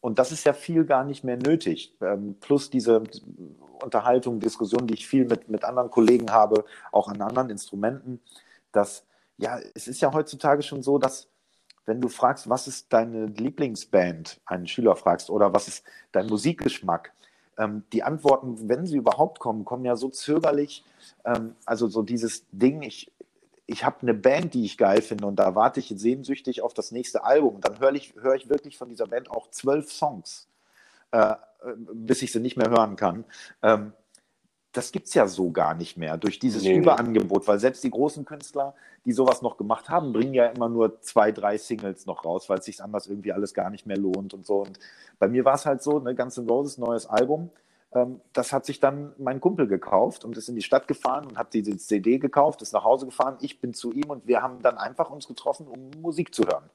Und das ist ja viel gar nicht mehr nötig. Ähm, plus diese Unterhaltung, Diskussion, die ich viel mit, mit anderen Kollegen habe, auch an anderen Instrumenten, dass ja, es ist ja heutzutage schon so, dass wenn du fragst, was ist deine Lieblingsband, einen Schüler fragst, oder was ist dein Musikgeschmack, ähm, die Antworten, wenn sie überhaupt kommen, kommen ja so zögerlich. Ähm, also so dieses Ding, ich, ich habe eine Band, die ich geil finde und da warte ich sehnsüchtig auf das nächste Album. Dann höre ich, hör ich wirklich von dieser Band auch zwölf Songs, äh, bis ich sie nicht mehr hören kann. Ähm, das gibt es ja so gar nicht mehr durch dieses nee, Überangebot, weil selbst die großen Künstler, die sowas noch gemacht haben, bringen ja immer nur zwei, drei Singles noch raus, weil es sich anders irgendwie alles gar nicht mehr lohnt und so. Und bei mir war es halt so, ne, Guns N' Roses neues Album, ähm, das hat sich dann mein Kumpel gekauft und ist in die Stadt gefahren und hat diese CD gekauft, ist nach Hause gefahren, ich bin zu ihm und wir haben dann einfach uns getroffen, um Musik zu hören.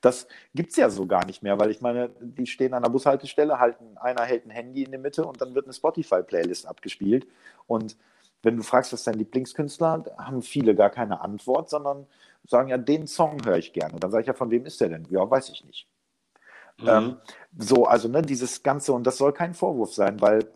Das gibt es ja so gar nicht mehr, weil ich meine, die stehen an der Bushaltestelle, halten, einer hält ein Handy in der Mitte und dann wird eine Spotify-Playlist abgespielt. Und wenn du fragst, was dein Lieblingskünstler, haben viele gar keine Antwort, sondern sagen ja, den Song höre ich gerne. Dann sage ich ja, von wem ist der denn? Ja, weiß ich nicht. Mhm. Ähm, so, also ne, dieses Ganze, und das soll kein Vorwurf sein, weil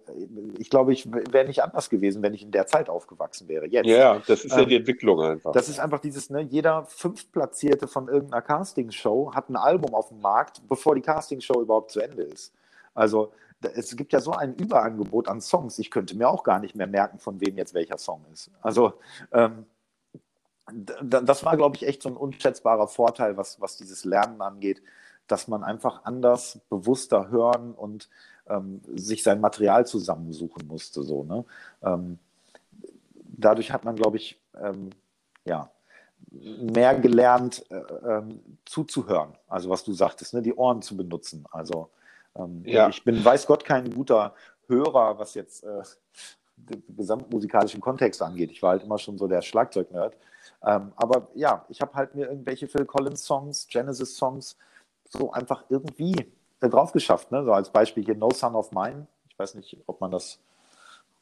ich glaube, ich wäre nicht anders gewesen, wenn ich in der Zeit aufgewachsen wäre. Jetzt. Ja, das ist ähm, ja die Entwicklung einfach. Das ist einfach dieses, ne, jeder Fünftplatzierte von irgendeiner Castingshow hat ein Album auf dem Markt, bevor die Castingshow überhaupt zu Ende ist. Also es gibt ja so ein Überangebot an Songs, ich könnte mir auch gar nicht mehr merken, von wem jetzt welcher Song ist. Also ähm, das war, glaube ich, echt so ein unschätzbarer Vorteil, was, was dieses Lernen angeht, dass man einfach anders, bewusster hören und ähm, sich sein Material zusammensuchen musste. So, ne? Ähm, dadurch hat man, glaube ich, ähm, ja, mehr gelernt, äh, ähm, zuzuhören. Also was du sagtest, ne? die Ohren zu benutzen. Also ähm, ja. ich bin, weiß Gott, kein guter Hörer, was jetzt äh, den gesamtmusikalischen Kontext angeht. Ich war halt immer schon so der Schlagzeugnerd. Ähm, aber ja, ich habe halt mir irgendwelche Phil Collins Songs, Genesis Songs so einfach irgendwie äh, drauf geschafft. Ne? So als Beispiel hier No Son of Mine. Ich weiß nicht, ob man das,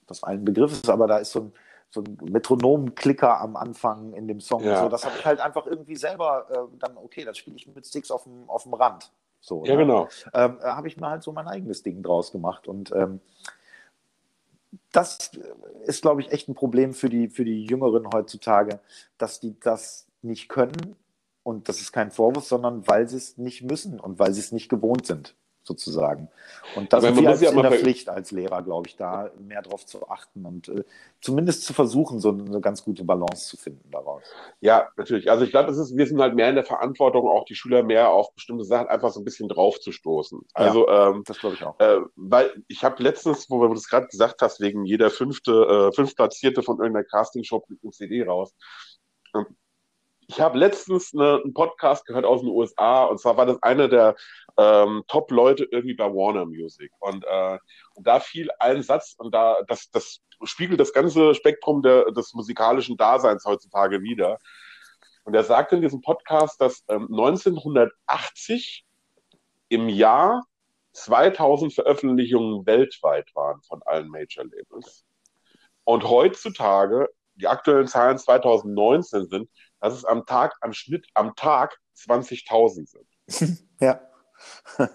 das allen Begriff ist, aber da ist so ein, so ein Metronom-Klicker am Anfang in dem Song. Ja. So, das habe ich halt einfach irgendwie selber äh, dann, okay, das spiele ich mit Sticks auf dem, auf dem Rand. So, ja, ne? genau. Ähm, habe ich mir halt so mein eigenes Ding draus gemacht. Und ähm, das ist, glaube ich, echt ein Problem für die, für die Jüngeren heutzutage, dass die das nicht können. Und das ist kein Vorwurf, sondern weil sie es nicht müssen und weil sie es nicht gewohnt sind sozusagen. Und da sind wir als ja in der Pflicht als Lehrer, glaube ich, da mehr drauf zu achten und äh, zumindest zu versuchen, so eine ganz gute Balance zu finden daraus. Ja, natürlich. Also ich glaube, wir sind halt mehr in der Verantwortung, auch die Schüler mehr auf bestimmte Sachen einfach so ein bisschen drauf zu stoßen. Also ja, ähm, das glaube ich auch. Äh, weil ich habe letztens, wo du das gerade gesagt hast, wegen jeder fünfte, äh, fünf Platzierte von irgendeiner Castingshow mit einem CD raus. Ähm, ich habe letztens eine, einen Podcast gehört aus den USA und zwar war das einer der ähm, Top-Leute irgendwie bei Warner Music und, äh, und da fiel ein Satz und da das, das spiegelt das ganze Spektrum der, des musikalischen Daseins heutzutage wieder. Und er sagte in diesem Podcast, dass ähm, 1980 im Jahr 2000 Veröffentlichungen weltweit waren von allen Major Labels. Und heutzutage, die aktuellen Zahlen 2019 sind, dass es am Tag, am Schnitt am Tag 20.000 sind. ja.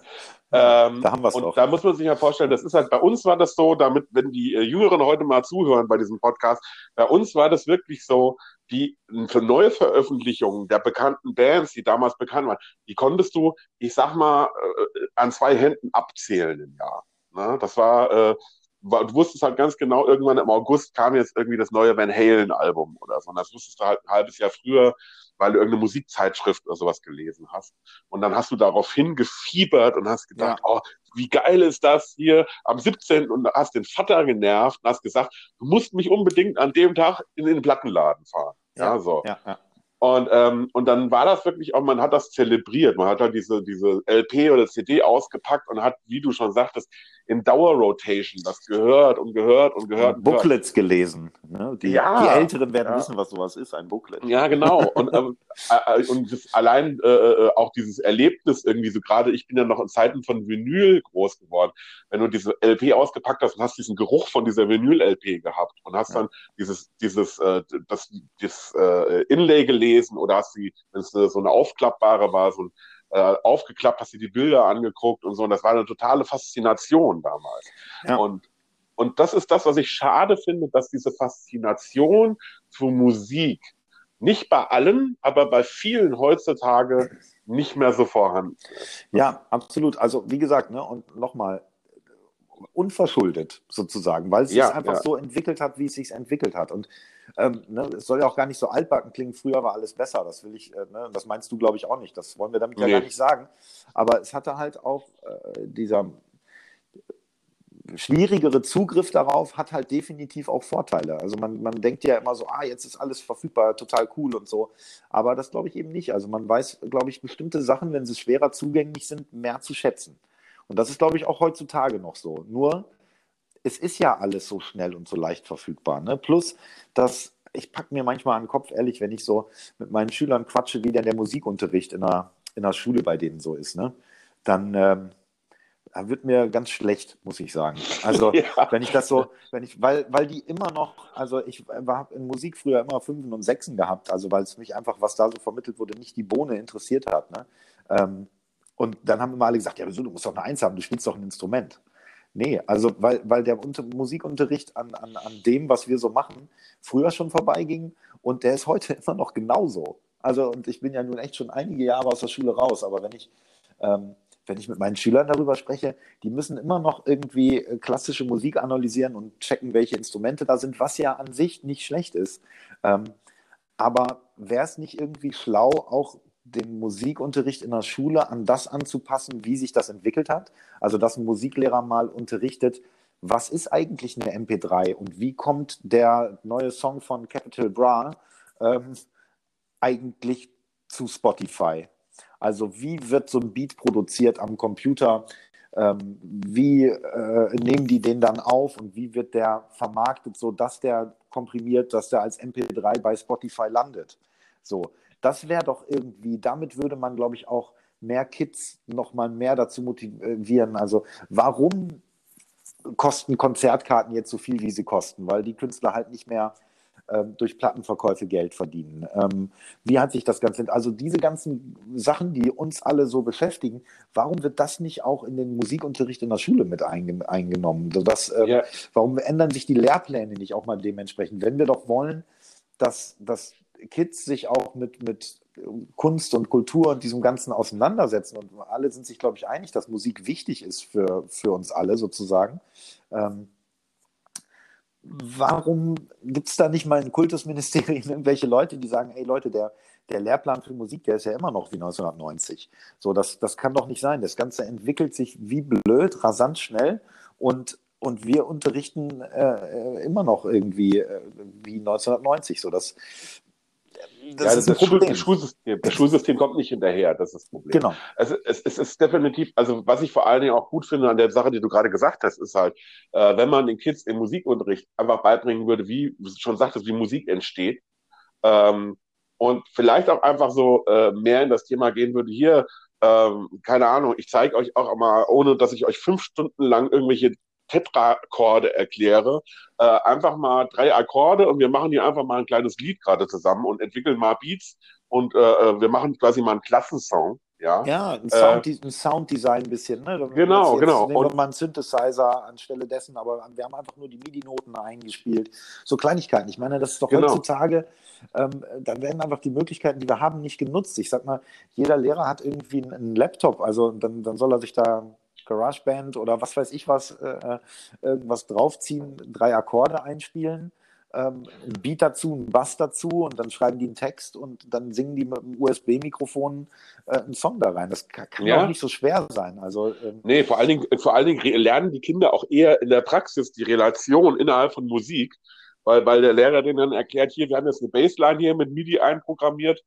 Ähm, da haben wir es Und da muss man sich ja vorstellen, das ist halt, bei uns war das so, damit, wenn die äh, Jüngeren heute mal zuhören bei diesem Podcast, bei uns war das wirklich so, die für neue Veröffentlichungen der bekannten Bands, die damals bekannt waren, die konntest du, ich sag mal, äh, an zwei Händen abzählen im Jahr. Ne? Das war, äh, du wusstest halt ganz genau, irgendwann im August kam jetzt irgendwie das neue Van Halen-Album oder so. Und das wusstest du halt ein halbes Jahr früher, weil du irgendeine Musikzeitschrift oder sowas gelesen hast. Und dann hast du darauf hingefiebert und hast gedacht, ja. oh, wie geil ist das hier am 17. und hast den Vater genervt und hast gesagt, du musst mich unbedingt an dem Tag in den Plattenladen fahren. Ja, ja so. Ja, ja. Und, ähm, und dann war das wirklich auch, man hat das zelebriert. Man hat halt diese, diese LP oder CD ausgepackt und hat, wie du schon sagtest, in Dauerrotation das gehört und gehört und gehört. Und Booklets gehört. gelesen. Ne? Die, ja, die Älteren werden ja. wissen, was sowas ist, ein Booklet. Ja, genau. Und, ähm, äh, und das, allein äh, äh, auch dieses Erlebnis irgendwie so gerade, ich bin ja noch in Zeiten von Vinyl groß geworden. Wenn du diese LP ausgepackt hast und hast diesen Geruch von dieser Vinyl-LP gehabt und hast ja. dann dieses, dieses, äh, das, das äh, Inlay gelesen oder hast die, wenn es so eine aufklappbare war, so ein äh, aufgeklappt, hast dir die Bilder angeguckt und so. Und das war eine totale Faszination damals. Ja. Und, und das ist das, was ich schade finde, dass diese Faszination für Musik nicht bei allen, aber bei vielen heutzutage nicht mehr so vorhanden ist. Ja, absolut. Also wie gesagt, ne, und nochmal, unverschuldet sozusagen, weil es ja, sich einfach ja. so entwickelt hat, wie es sich entwickelt hat. Und ähm, ne, es soll ja auch gar nicht so altbacken klingen, früher war alles besser. Das will ich, äh, ne, das meinst du, glaube ich, auch nicht. Das wollen wir damit nee. ja gar nicht sagen. Aber es hatte halt auch äh, dieser schwierigere Zugriff darauf hat halt definitiv auch Vorteile. Also man, man denkt ja immer so, ah, jetzt ist alles verfügbar, total cool und so. Aber das glaube ich eben nicht. Also man weiß, glaube ich, bestimmte Sachen, wenn sie schwerer zugänglich sind, mehr zu schätzen. Und das ist, glaube ich, auch heutzutage noch so. Nur, es ist ja alles so schnell und so leicht verfügbar. Ne? Plus, dass ich packe mir manchmal an den Kopf, ehrlich, wenn ich so mit meinen Schülern quatsche, wie denn der Musikunterricht in der, in der Schule bei denen so ist, ne? dann ähm, wird mir ganz schlecht, muss ich sagen. Also ja. wenn ich das so, wenn ich, weil, weil die immer noch, also ich habe in Musik früher immer Fünfen und Sechsen gehabt, also weil es mich einfach, was da so vermittelt wurde, nicht die Bohne interessiert hat. Ne? Ähm, und dann haben immer alle gesagt, ja, wieso, du musst doch eine Eins haben, du spielst doch ein Instrument. Nee, also weil, weil der Unter Musikunterricht an, an, an dem, was wir so machen, früher schon vorbeiging und der ist heute immer noch genauso. Also, und ich bin ja nun echt schon einige Jahre aus der Schule raus, aber wenn ich, ähm, wenn ich mit meinen Schülern darüber spreche, die müssen immer noch irgendwie äh, klassische Musik analysieren und checken, welche Instrumente da sind, was ja an sich nicht schlecht ist. Ähm, Aber wäre es nicht irgendwie schlau, auch den Musikunterricht in der Schule an das anzupassen, wie sich das entwickelt hat? Also, dass ein Musiklehrer mal unterrichtet, was ist eigentlich eine MP3 und wie kommt der neue Song von Capital Bra ähm, eigentlich zu Spotify? Also wie wird so ein Beat produziert am Computer? Ähm, wie äh, nehmen die den dann auf und wie wird der vermarktet, so dass der komprimiert, dass der als MP3 bei Spotify landet? So, das wäre doch irgendwie, damit würde man, glaube ich, auch mehr Kids noch mal mehr dazu motivieren. Also warum kosten Konzertkarten jetzt so viel, wie sie kosten? Weil die Künstler halt nicht mehr ähm, durch Plattenverkäufe Geld verdienen. Ähm, wie hat sich das Ganze, also diese ganzen Sachen, die uns alle so beschäftigen, warum wird das nicht auch in den Musikunterricht in der Schule mit einge eingenommen? Sodass, ähm, ja. Warum ändern sich die Lehrpläne nicht auch mal dementsprechend? Wenn wir doch wollen, dass, dass Kids sich auch mit, mit Kunst und Kultur und diesem Ganzen auseinandersetzen. Und alle sind sich, glaube ich, einig, dass Musik wichtig ist für, für uns alle sozusagen. Ähm, warum gibt es da nicht mal in Kultusministerien irgendwelche Leute, die sagen, ey Leute, der, der Lehrplan für Musik, der ist ja immer noch wie 1990. So, das, das kann doch nicht sein. Das Ganze entwickelt sich wie blöd, rasant schnell und, und wir unterrichten äh, äh immer noch irgendwie äh, wie 1990. So, das, das, ja, ist das, das, Schul das, Schulsystem, das Schulsystem kommt nicht hinterher, das ist das Problem. Genau. Also es, es ist definitiv, also was ich vor allen Dingen auch gut finde an der Sache, die du gerade gesagt hast, ist halt, äh, wenn man den Kids im Musikunterricht einfach beibringen würde, wie, wie du schon sagtest, wie Musik entsteht, ähm, und vielleicht auch einfach so äh, mehr in das Thema gehen würde, hier, ähm, keine Ahnung, ich zeige euch auch mal, ohne dass ich euch fünf Stunden lang irgendwelche Tetra-Akkorde erkläre. Äh, einfach mal drei Akkorde und wir machen hier einfach mal ein kleines Lied gerade zusammen und entwickeln mal Beats und äh, äh wir machen quasi mal einen Klassensong. Ja, ja ein, Sound, äh, ein Sounddesign ein bisschen. Ne? Genau, jetzt, genau. Nehmen wir mal einen Synthesizer anstelle dessen, aber wir haben einfach nur die MIDI-Noten eingespielt. So Kleinigkeiten. Ich meine, das ist doch genau. heutzutage, ähm, da werden einfach die Möglichkeiten, die wir haben, nicht genutzt. Ich sag mal, jeder Lehrer hat irgendwie einen Laptop, also dann, dann soll er sich da GarageBand oder was weiß ich was, äh, äh, irgendwas draufziehen, drei Akkorde einspielen, ähm, ein Beat dazu, ein Bass dazu und dann schreiben die einen Text und dann singen die mit einem USB-Mikrofon äh, einen Song da rein. Das kann, kann ja. auch nicht so schwer sein. Also, ähm, nee, vor allen, Dingen, vor allen Dingen lernen die Kinder auch eher in der Praxis die Relation innerhalb von Musik, weil, weil der Lehrer denen dann erklärt, hier, wir haben jetzt eine Bassline hier mit MIDI einprogrammiert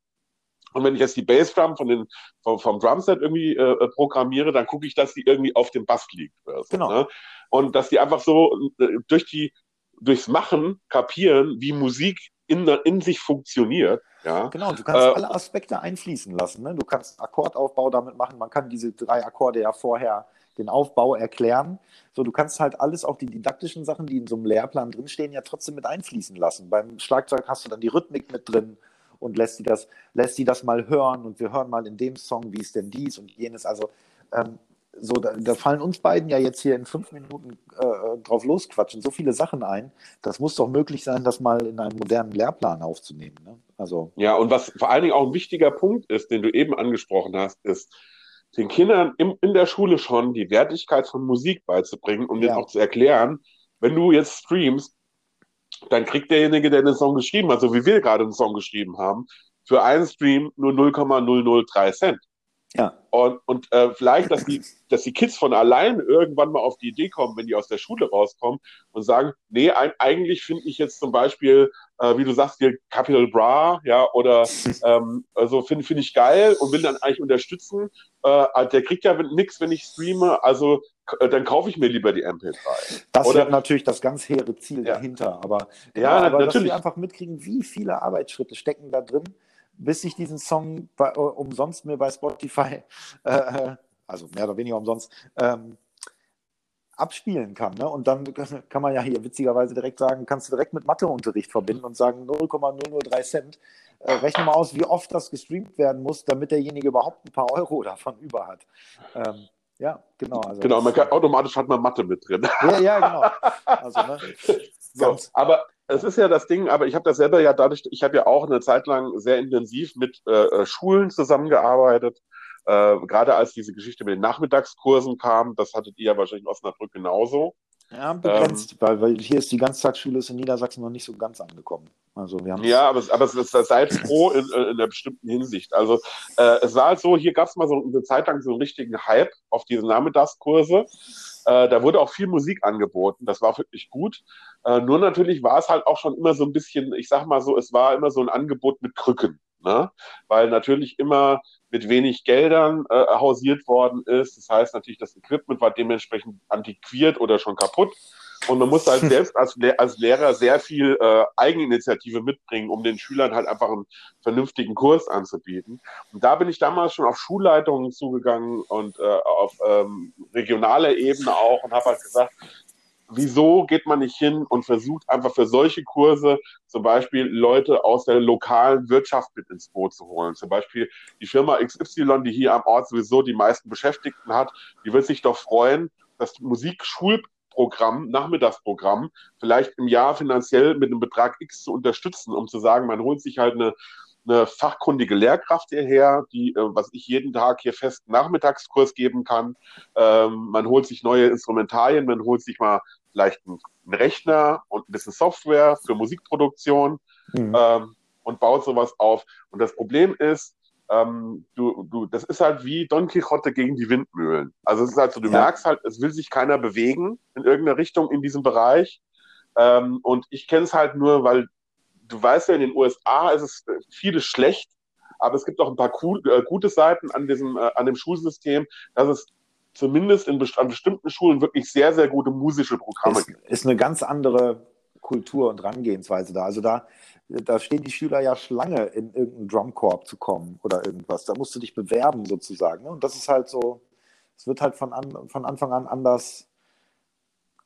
und wenn ich jetzt die Bassdrum von den, vom, vom Drumset irgendwie äh, äh, programmiere, dann gucke ich, dass die irgendwie auf dem Bass liegt. So, genau. Ne? Und dass die einfach so äh, durch die, durchs Machen kapieren, wie Musik in, in sich funktioniert. Ja? Genau, du kannst äh, alle Aspekte einfließen lassen. Ne? Du kannst Akkordaufbau damit machen. Man kann diese drei Akkorde ja vorher den Aufbau erklären. So, du kannst halt alles, auch die didaktischen Sachen, die in so einem Lehrplan drinstehen, ja trotzdem mit einfließen lassen. Beim Schlagzeug hast du dann die Rhythmik mit drin und lässt sie das, lässt sie das mal hören und wir hören mal in dem Song, wie ist denn dies und jenes. Also ähm, so, da, da, fallen uns beiden ja jetzt hier in fünf Minuten äh, drauf losquatschen so viele Sachen ein. Das muss doch möglich sein, das mal in einen modernen Lehrplan aufzunehmen. Ne? Also ja, und was vor allen Dingen auch ein wichtiger Punkt ist, den du eben angesprochen hast, ist, den Kindern im, in der Schule schon die Wertigkeit von Musik beizubringen, um ja. denen auch zu erklären, wenn du jetzt streamst, dann kriegt derjenige, der den Song geschrieben hat, so wie wir gerade einen Song geschrieben haben, für einen Stream nur 0,003 Cent. Ja. Und, und äh, vielleicht, dass die, dass die Kids von allein irgendwann mal auf die Idee kommen, wenn die aus der Schule rauskommen und sagen, nee, ein, eigentlich finde ich jetzt zum Beispiel, äh, wie du sagst, hier Capital Bra, ja, oder ähm, also finde find ich geil und will dann eigentlich unterstützen. Äh, der kriegt ja nichts, wenn ich streame, also äh, dann kaufe ich mir lieber die MP3. Das ist natürlich das ganz hehre Ziel ja. dahinter, aber, ja, ja aber natürlich. dass wir einfach mitkriegen, wie viele Arbeitsschritte stecken da drin bis ich diesen Song bei, äh, umsonst mir bei Spotify, äh, also mehr oder weniger umsonst, ähm, abspielen kann. Ne? Und dann kann man ja hier witzigerweise direkt sagen, kannst du direkt mit Matheunterricht verbinden und sagen 0,003 Cent. Äh, rechne mal aus, wie oft das gestreamt werden muss, damit derjenige überhaupt ein paar Euro davon über hat. Ähm, ja, genau. Also genau, man kann, automatisch hat man Mathe mit drin. Ja, ja genau. Also, ne, so, aber es ist ja das Ding, aber ich habe das selber ja dadurch, ich habe ja auch eine Zeit lang sehr intensiv mit äh, äh, Schulen zusammengearbeitet. Äh, gerade als diese Geschichte mit den Nachmittagskursen kam, das hattet ihr ja wahrscheinlich in Osnabrück genauso. Ja, begrenzt, ähm, weil, weil hier ist die Ganztagsschule ist in Niedersachsen noch nicht so ganz angekommen. Also wir haben ja, aber, aber es ist, seid froh in, in einer bestimmten Hinsicht. Also äh, es war halt so, hier gab es mal so eine Zeit lang so einen richtigen Hype auf diese Nachmittagskurse. Äh, da wurde auch viel Musik angeboten, das war wirklich gut. Äh, nur natürlich war es halt auch schon immer so ein bisschen, ich sag mal so, es war immer so ein Angebot mit Krücken. Ne? Weil natürlich immer mit wenig Geldern äh, hausiert worden ist. Das heißt natürlich, das Equipment war dementsprechend antiquiert oder schon kaputt. Und man musste halt selbst als, als Lehrer sehr viel äh, Eigeninitiative mitbringen, um den Schülern halt einfach einen vernünftigen Kurs anzubieten. Und da bin ich damals schon auf Schulleitungen zugegangen und äh, auf ähm, regionaler Ebene auch und habe halt gesagt, wieso geht man nicht hin und versucht einfach für solche Kurse zum Beispiel Leute aus der lokalen Wirtschaft mit ins Boot zu holen. Zum Beispiel die Firma XY, die hier am Ort sowieso die meisten Beschäftigten hat, die wird sich doch freuen, das Musikschulprogramm, Nachmittagsprogramm, vielleicht im Jahr finanziell mit einem Betrag X zu unterstützen, um zu sagen, man holt sich halt eine eine fachkundige Lehrkraft hierher, die, äh, was ich jeden Tag hier fest Nachmittagskurs geben kann. Ähm, man holt sich neue Instrumentarien, man holt sich mal vielleicht einen, Rechner und ein bisschen Software für Musikproduktion mhm. ähm, und baut sowas auf. Und das Problem ist, ähm, du, du, das ist halt wie Don Quixote gegen die Windmühlen. Also es ist halt so, du ja. merkst halt, es will sich keiner bewegen in irgendeine Richtung in diesem Bereich. Ähm, und ich kenne es halt nur, weil du weißt ja, in den USA ist es äh, vieles schlecht, aber es gibt auch ein paar cool, äh, gute Seiten an diesem, äh, an dem Schulsystem, dass es zumindest in an bestimmten Schulen wirklich sehr, sehr gute musische Programme ist, gibt. Ist eine ganz andere Kultur und Rangehensweise da. Also da, da stehen die Schüler ja Schlange, in irgendeinen Drumkorb zu kommen oder irgendwas. Da musst du dich bewerben sozusagen. Ne? Und das ist halt so, es wird halt von, an, von Anfang an anders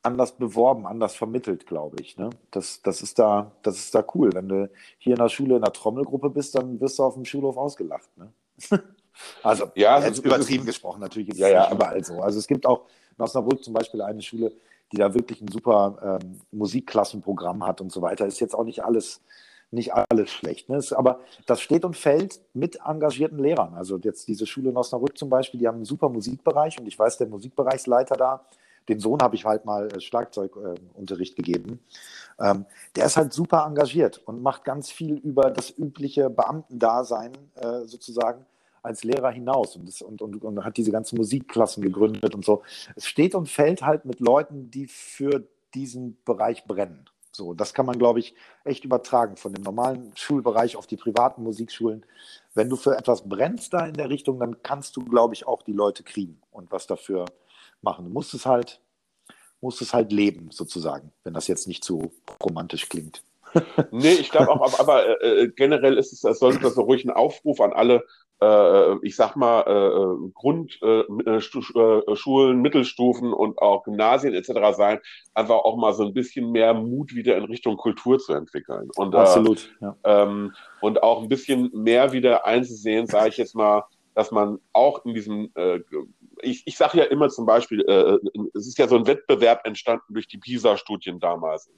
anders beworben, anders vermittelt, glaube ich. Ne? Das, das, ist da, das ist da cool. Wenn du hier in der Schule in der Trommelgruppe bist, dann wirst du auf dem Schulhof ausgelacht. Ne? also, ja, jetzt übertrieben ist, gesprochen, natürlich ist ja, ja, überall so. Also es gibt auch in Osnabrück zum Beispiel eine Schule, die da wirklich ein super ähm, Musikklassenprogramm hat und so weiter. Ist jetzt auch nicht alles, nicht alles schlecht. Ne? aber das steht und fällt mit engagierten Lehrern. Also jetzt diese Schule in Osnabrück zum Beispiel, die haben einen super Musikbereich und ich weiß, der Musikbereichsleiter da, den Sohn habe ich halt mal äh, Schlagzeugunterricht gegeben. Ähm, der ist halt super engagiert und macht ganz viel über das übliche Beamtendasein äh, sozusagen als Lehrer hinaus und, das, und, und, und, hat diese ganzen Musikklassen gegründet und so. Es steht und fällt halt mit Leuten, die für diesen Bereich brennen. So, das kann man, glaube ich, echt übertragen von dem normalen Schulbereich auf die privaten Musikschulen. Wenn du für etwas brennst da in der Richtung, dann kannst du, glaube ich, auch die Leute kriegen und was dafür machen. Du musst es halt, musst es halt leben, sozusagen, wenn das jetzt nicht zu romantisch klingt. nee, ich glaube auch, aber, aber äh, generell ist es, es sollte das so ruhig ein Aufruf an alle, äh, ich sag mal, äh, Grundschulen, äh, Mittelstufen und auch Gymnasien etc. sein, einfach auch mal so ein bisschen mehr Mut wieder in Richtung Kultur zu entwickeln. Und, Absolut. Ja. Ähm, und auch ein bisschen mehr wieder einzusehen, sage ich jetzt mal, dass man auch in diesem äh, ich, ich sage ja immer zum Beispiel, äh, es ist ja so ein Wettbewerb entstanden durch die PISA-Studien damals.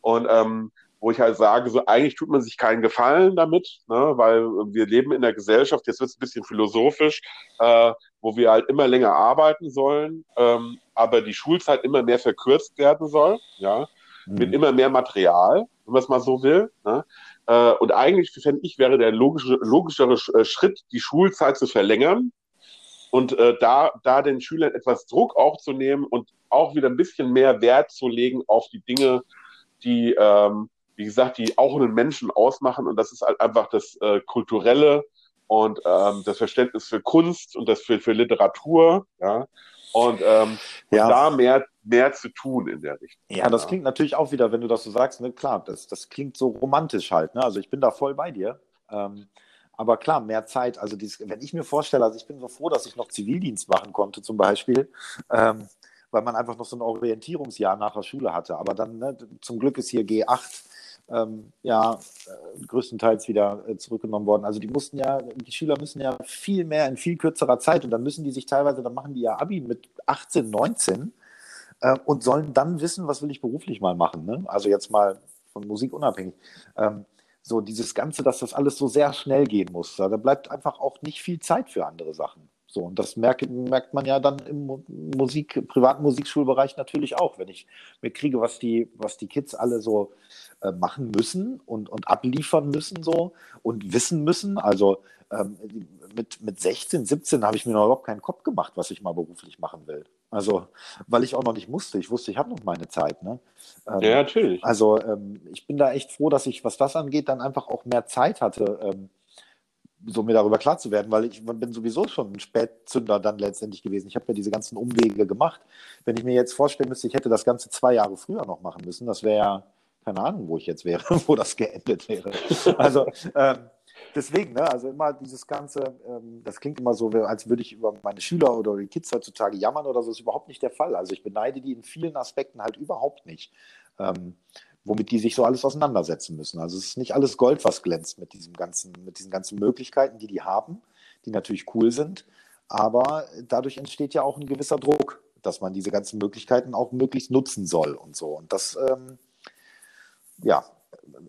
Und ähm, wo ich halt sage, so eigentlich tut man sich keinen Gefallen damit, ne, weil wir leben in einer Gesellschaft, jetzt wird es ein bisschen philosophisch, äh, wo wir halt immer länger arbeiten sollen, ähm, aber die Schulzeit immer mehr verkürzt werden soll, ja, mhm. mit immer mehr Material, wenn man es mal so will. Ne? Äh, und eigentlich, fände ich, wäre der logische, logischere äh, Schritt, die Schulzeit zu verlängern, und äh, da, da den Schülern etwas Druck aufzunehmen und auch wieder ein bisschen mehr Wert zu legen auf die Dinge, die, ähm, wie gesagt, die auch einen Menschen ausmachen. Und das ist halt einfach das äh, Kulturelle und ähm, das Verständnis für Kunst und das für, für Literatur. Ja. Und, ähm, ja. und da mehr, mehr zu tun in der Richtung. Ja, das klingt natürlich auch wieder, wenn du das so sagst, ne, klar, das, das klingt so romantisch halt. Ne? Also ich bin da voll bei dir. Ähm, aber klar, mehr Zeit. Also dieses, wenn ich mir vorstelle, also ich bin so froh, dass ich noch Zivildienst machen konnte zum Beispiel, ähm, weil man einfach noch so ein Orientierungsjahr nach der Schule hatte. Aber dann, ne, zum Glück ist hier G8 ähm, ja äh, größtenteils wieder äh, zurückgenommen worden. Also die mussten ja, die Schüler müssen ja viel mehr in viel kürzerer Zeit und dann müssen die sich teilweise, dann machen die ja Abi mit 18, 19 äh, und sollen dann wissen, was will ich beruflich mal machen. Ne? Also jetzt mal von Musik unabhängig. Ähm, so dieses Ganze, dass das alles so sehr schnell gehen muss. Da bleibt einfach auch nicht viel Zeit für andere Sachen. So, und das merkt, merkt man ja dann im Musik, privaten Musikschulbereich natürlich auch, wenn ich mitkriege, was die, was die Kids alle so äh, machen müssen und, und abliefern müssen so und wissen müssen. Also ähm, mit, mit 16, 17 habe ich mir noch überhaupt keinen Kopf gemacht, was ich mal beruflich machen will. Also, weil ich auch noch nicht musste. Ich wusste, ich habe noch meine Zeit. Ne? Ähm, ja, natürlich. Also, ähm, ich bin da echt froh, dass ich, was das angeht, dann einfach auch mehr Zeit hatte, ähm, so mir darüber klar zu werden, weil ich bin sowieso schon ein Spätzünder dann letztendlich gewesen. Ich habe ja diese ganzen Umwege gemacht. Wenn ich mir jetzt vorstellen müsste, ich hätte das Ganze zwei Jahre früher noch machen müssen, das wäre ja, keine Ahnung, wo ich jetzt wäre, wo das geendet wäre. Also ähm, deswegen, ne, also immer dieses Ganze, ähm, das klingt immer so, als würde ich über meine Schüler oder die Kids heutzutage jammern oder so, ist überhaupt nicht der Fall. Also ich beneide die in vielen Aspekten halt überhaupt nicht. Ähm, womit die sich so alles auseinandersetzen müssen. Also es ist nicht alles Gold, was glänzt mit diesem ganzen, mit diesen ganzen Möglichkeiten, die die haben, die natürlich cool sind. Aber dadurch entsteht ja auch ein gewisser Druck, dass man diese ganzen Möglichkeiten auch möglichst nutzen soll und so. Und das, ähm, ja,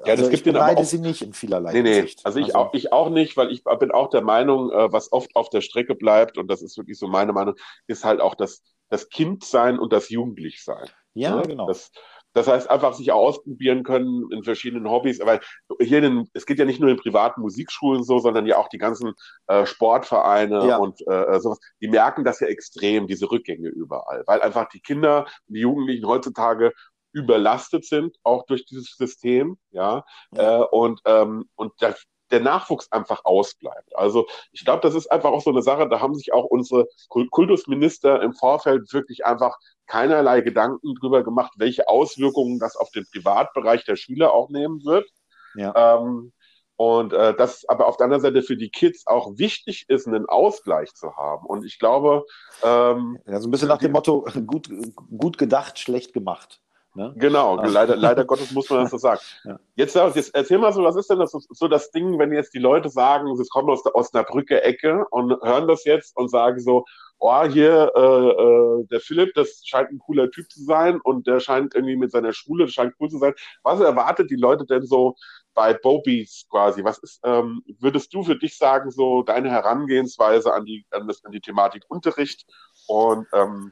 ja, also das gibt ich beneide sie nicht in vielerlei nee, nee. Hinsicht. Also, ich, also auch, ich auch nicht, weil ich bin auch der Meinung, äh, was oft auf der Strecke bleibt, und das ist wirklich so meine Meinung, ist halt auch das, das Kindsein und das Jugendlichsein. Ja, ja, ne? genau. Das, das heißt, einfach sich ausprobieren können in verschiedenen Hobbys. Aber hier, in, es geht ja nicht nur in privaten Musikschulen so, sondern ja auch die ganzen äh, Sportvereine ja. und äh, sowas. Die merken das ja extrem, diese Rückgänge überall, weil einfach die Kinder die Jugendlichen heutzutage überlastet sind, auch durch dieses System, ja. Äh, und ähm, und das, der Nachwuchs einfach ausbleibt. Also ich glaube, das ist einfach auch so eine Sache, da haben sich auch unsere Kultusminister im Vorfeld wirklich einfach keinerlei Gedanken drüber gemacht, welche Auswirkungen das auf den Privatbereich der Schüler auch nehmen wird. Ja. Ähm, und äh, das aber auf der anderen Seite für die Kids auch wichtig ist, einen Ausgleich zu haben. Und ich glaube. Ähm, ja, so ein bisschen nach dem Motto, gut, gut gedacht, schlecht gemacht. Ne? Genau, also. leider, leider Gottes muss man das so sagen. ja. jetzt, jetzt erzähl mal so, was ist denn das, so das Ding, wenn jetzt die Leute sagen, sie kommen aus der Osnabrücke-Ecke und hören das jetzt und sagen so, oh, hier, äh, äh, der Philipp, das scheint ein cooler Typ zu sein und der scheint irgendwie mit seiner Schule, das scheint cool zu sein. Was erwartet die Leute denn so bei Bobies quasi? Was ist, ähm, würdest du für dich sagen, so deine Herangehensweise an die, an, das, an die Thematik Unterricht und ähm,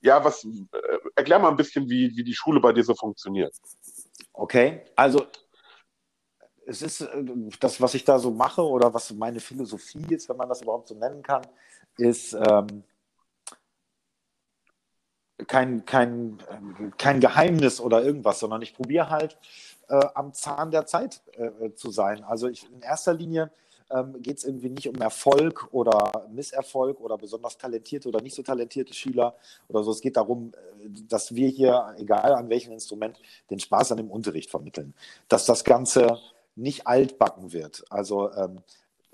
ja, was, äh, erklär mal ein bisschen, wie, wie die Schule bei dir so funktioniert. Okay, also es ist äh, das, was ich da so mache oder was meine Philosophie ist, wenn man das überhaupt so nennen kann, ist ähm, kein, kein, kein Geheimnis oder irgendwas, sondern ich probiere halt äh, am Zahn der Zeit äh, zu sein. Also ich in erster Linie ähm, geht es irgendwie nicht um Erfolg oder Misserfolg oder besonders talentierte oder nicht so talentierte Schüler oder so. Es geht darum, äh, dass wir hier, egal an welchem Instrument, den Spaß an dem Unterricht vermitteln. Dass das Ganze nicht altbacken wird. Also ähm,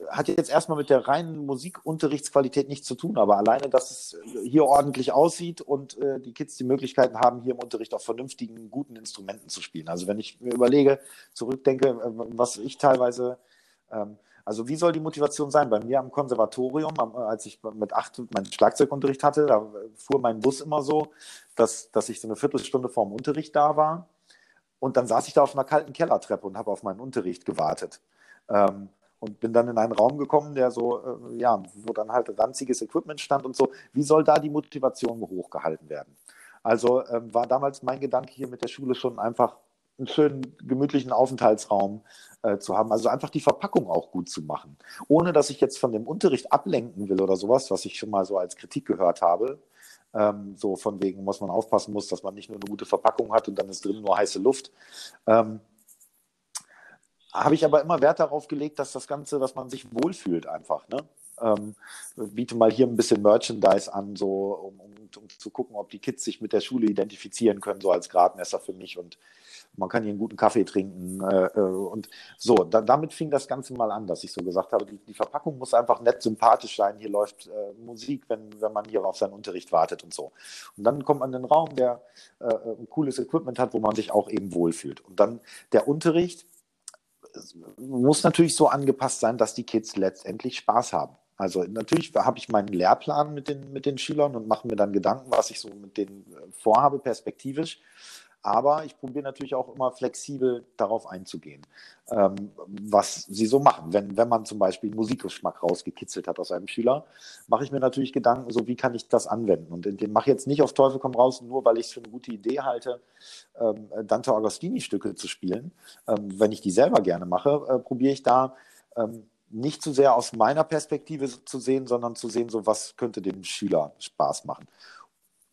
hat jetzt erstmal mit der reinen Musikunterrichtsqualität nichts zu tun, aber alleine, dass es hier ordentlich aussieht und äh, die Kids die Möglichkeiten haben, hier im Unterricht auf vernünftigen, guten Instrumenten zu spielen. Also wenn ich mir überlege, zurückdenke, äh, was ich teilweise ähm, also wie soll die Motivation sein? Bei mir am Konservatorium, als ich mit acht meinen Schlagzeugunterricht hatte, da fuhr mein Bus immer so, dass, dass ich so eine Viertelstunde vorm Unterricht da war. Und dann saß ich da auf einer kalten Kellertreppe und habe auf meinen Unterricht gewartet. Ähm, und bin dann in einen Raum gekommen, der so, äh, ja, wo dann halt ranziges Equipment stand und so. Wie soll da die Motivation hochgehalten werden? Also ähm, war damals mein Gedanke hier mit der Schule schon einfach einen schönen, gemütlichen Aufenthaltsraum äh, zu haben. Also einfach die Verpackung auch gut zu machen. Ohne dass ich jetzt von dem Unterricht ablenken will oder sowas, was ich schon mal so als Kritik gehört habe. Ähm, so von wegen, was man aufpassen muss, dass man nicht nur eine gute Verpackung hat und dann ist drin nur heiße Luft. Ähm, habe ich aber immer Wert darauf gelegt, dass das Ganze, dass man sich wohlfühlt einfach. Ne? Ähm, biete mal hier ein bisschen Merchandise an, so um, um, um, zu gucken, ob die Kids sich mit der Schule identifizieren können, so als Gradmesser für mich. Und man kann hier einen guten Kaffee trinken. Äh, äh, und so, da, damit fing das Ganze mal an, dass ich so gesagt habe, die, die Verpackung muss einfach nett sympathisch sein. Hier läuft äh, Musik, wenn, wenn man hier auf seinen Unterricht wartet und so. Und dann kommt man in einen Raum, der äh, ein cooles Equipment hat, wo man sich auch eben wohlfühlt. Und dann der Unterricht muss natürlich so angepasst sein, dass die Kids letztendlich Spaß haben. Also natürlich habe ich meinen Lehrplan mit den, mit den Schülern und mache mir dann Gedanken, was ich so mit denen vorhabe, perspektivisch. Aber ich probiere natürlich auch immer flexibel darauf einzugehen, ähm, was sie so machen. Wenn, wenn man zum Beispiel Musikgeschmack rausgekitzelt hat aus einem Schüler, mache ich mir natürlich Gedanken, so wie kann ich das anwenden. Und den mache ich jetzt nicht auf Teufel komm raus, nur weil ich es für eine gute Idee halte, ähm, Dante Agostini-Stücke zu spielen. Ähm, wenn ich die selber gerne mache, äh, probiere ich da ähm, nicht zu sehr aus meiner Perspektive zu sehen, sondern zu sehen, so was könnte dem Schüler Spaß machen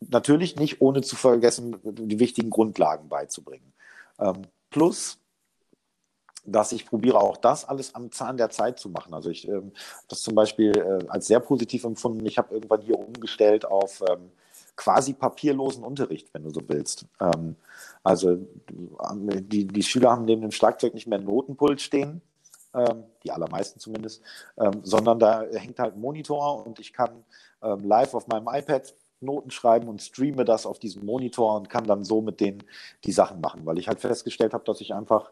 natürlich nicht ohne zu vergessen, die wichtigen Grundlagen beizubringen. Ähm, plus, dass ich probiere auch das alles am Zahn der Zeit zu machen. Also ich ähm, das zum Beispiel äh, als sehr positiv empfunden. Ich habe irgendwann hier umgestellt auf ähm, quasi papierlosen Unterricht, wenn du so willst. Ähm, also die, die Schüler haben neben dem Schlagzeug nicht mehr Notenpult stehen, ähm, die allermeisten zumindest, ähm, sondern da hängt halt ein Monitor und ich kann ähm, live auf meinem iPad Noten schreiben und streame das auf diesem Monitor und kann dann so mit denen die Sachen machen, weil ich halt festgestellt habe, dass ich einfach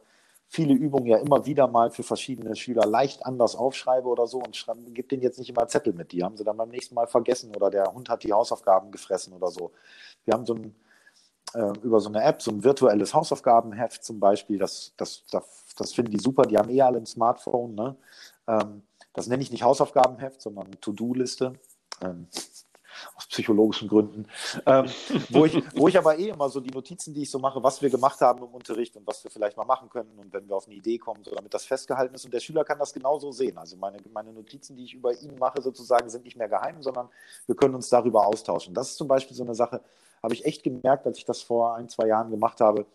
viele Übungen ja immer wieder mal für verschiedene Schüler leicht anders aufschreibe oder so und gebe denen jetzt nicht immer Zettel mit. Die haben sie dann beim nächsten Mal vergessen oder der Hund hat die Hausaufgaben gefressen oder so. Wir haben so ein, äh, über so eine App, so ein virtuelles Hausaufgabenheft zum Beispiel, das, das, das, das finden die super, die haben eh alle ein Smartphone. Ne? Ähm, das nenne ich nicht Hausaufgabenheft, sondern To-Do-Liste. Ähm, aus psychologischen Gründen, ähm, wo, ich, wo ich aber eh immer so die Notizen, die ich so mache, was wir gemacht haben im Unterricht und was wir vielleicht mal machen könnten und wenn wir auf eine Idee kommen, so damit das festgehalten ist und der Schüler kann das genauso sehen. Also meine, meine Notizen, die ich über ihn mache, sozusagen, sind nicht mehr geheim, sondern wir können uns darüber austauschen. Das ist zum Beispiel so eine Sache, habe ich echt gemerkt, als ich das vor ein, zwei Jahren gemacht habe,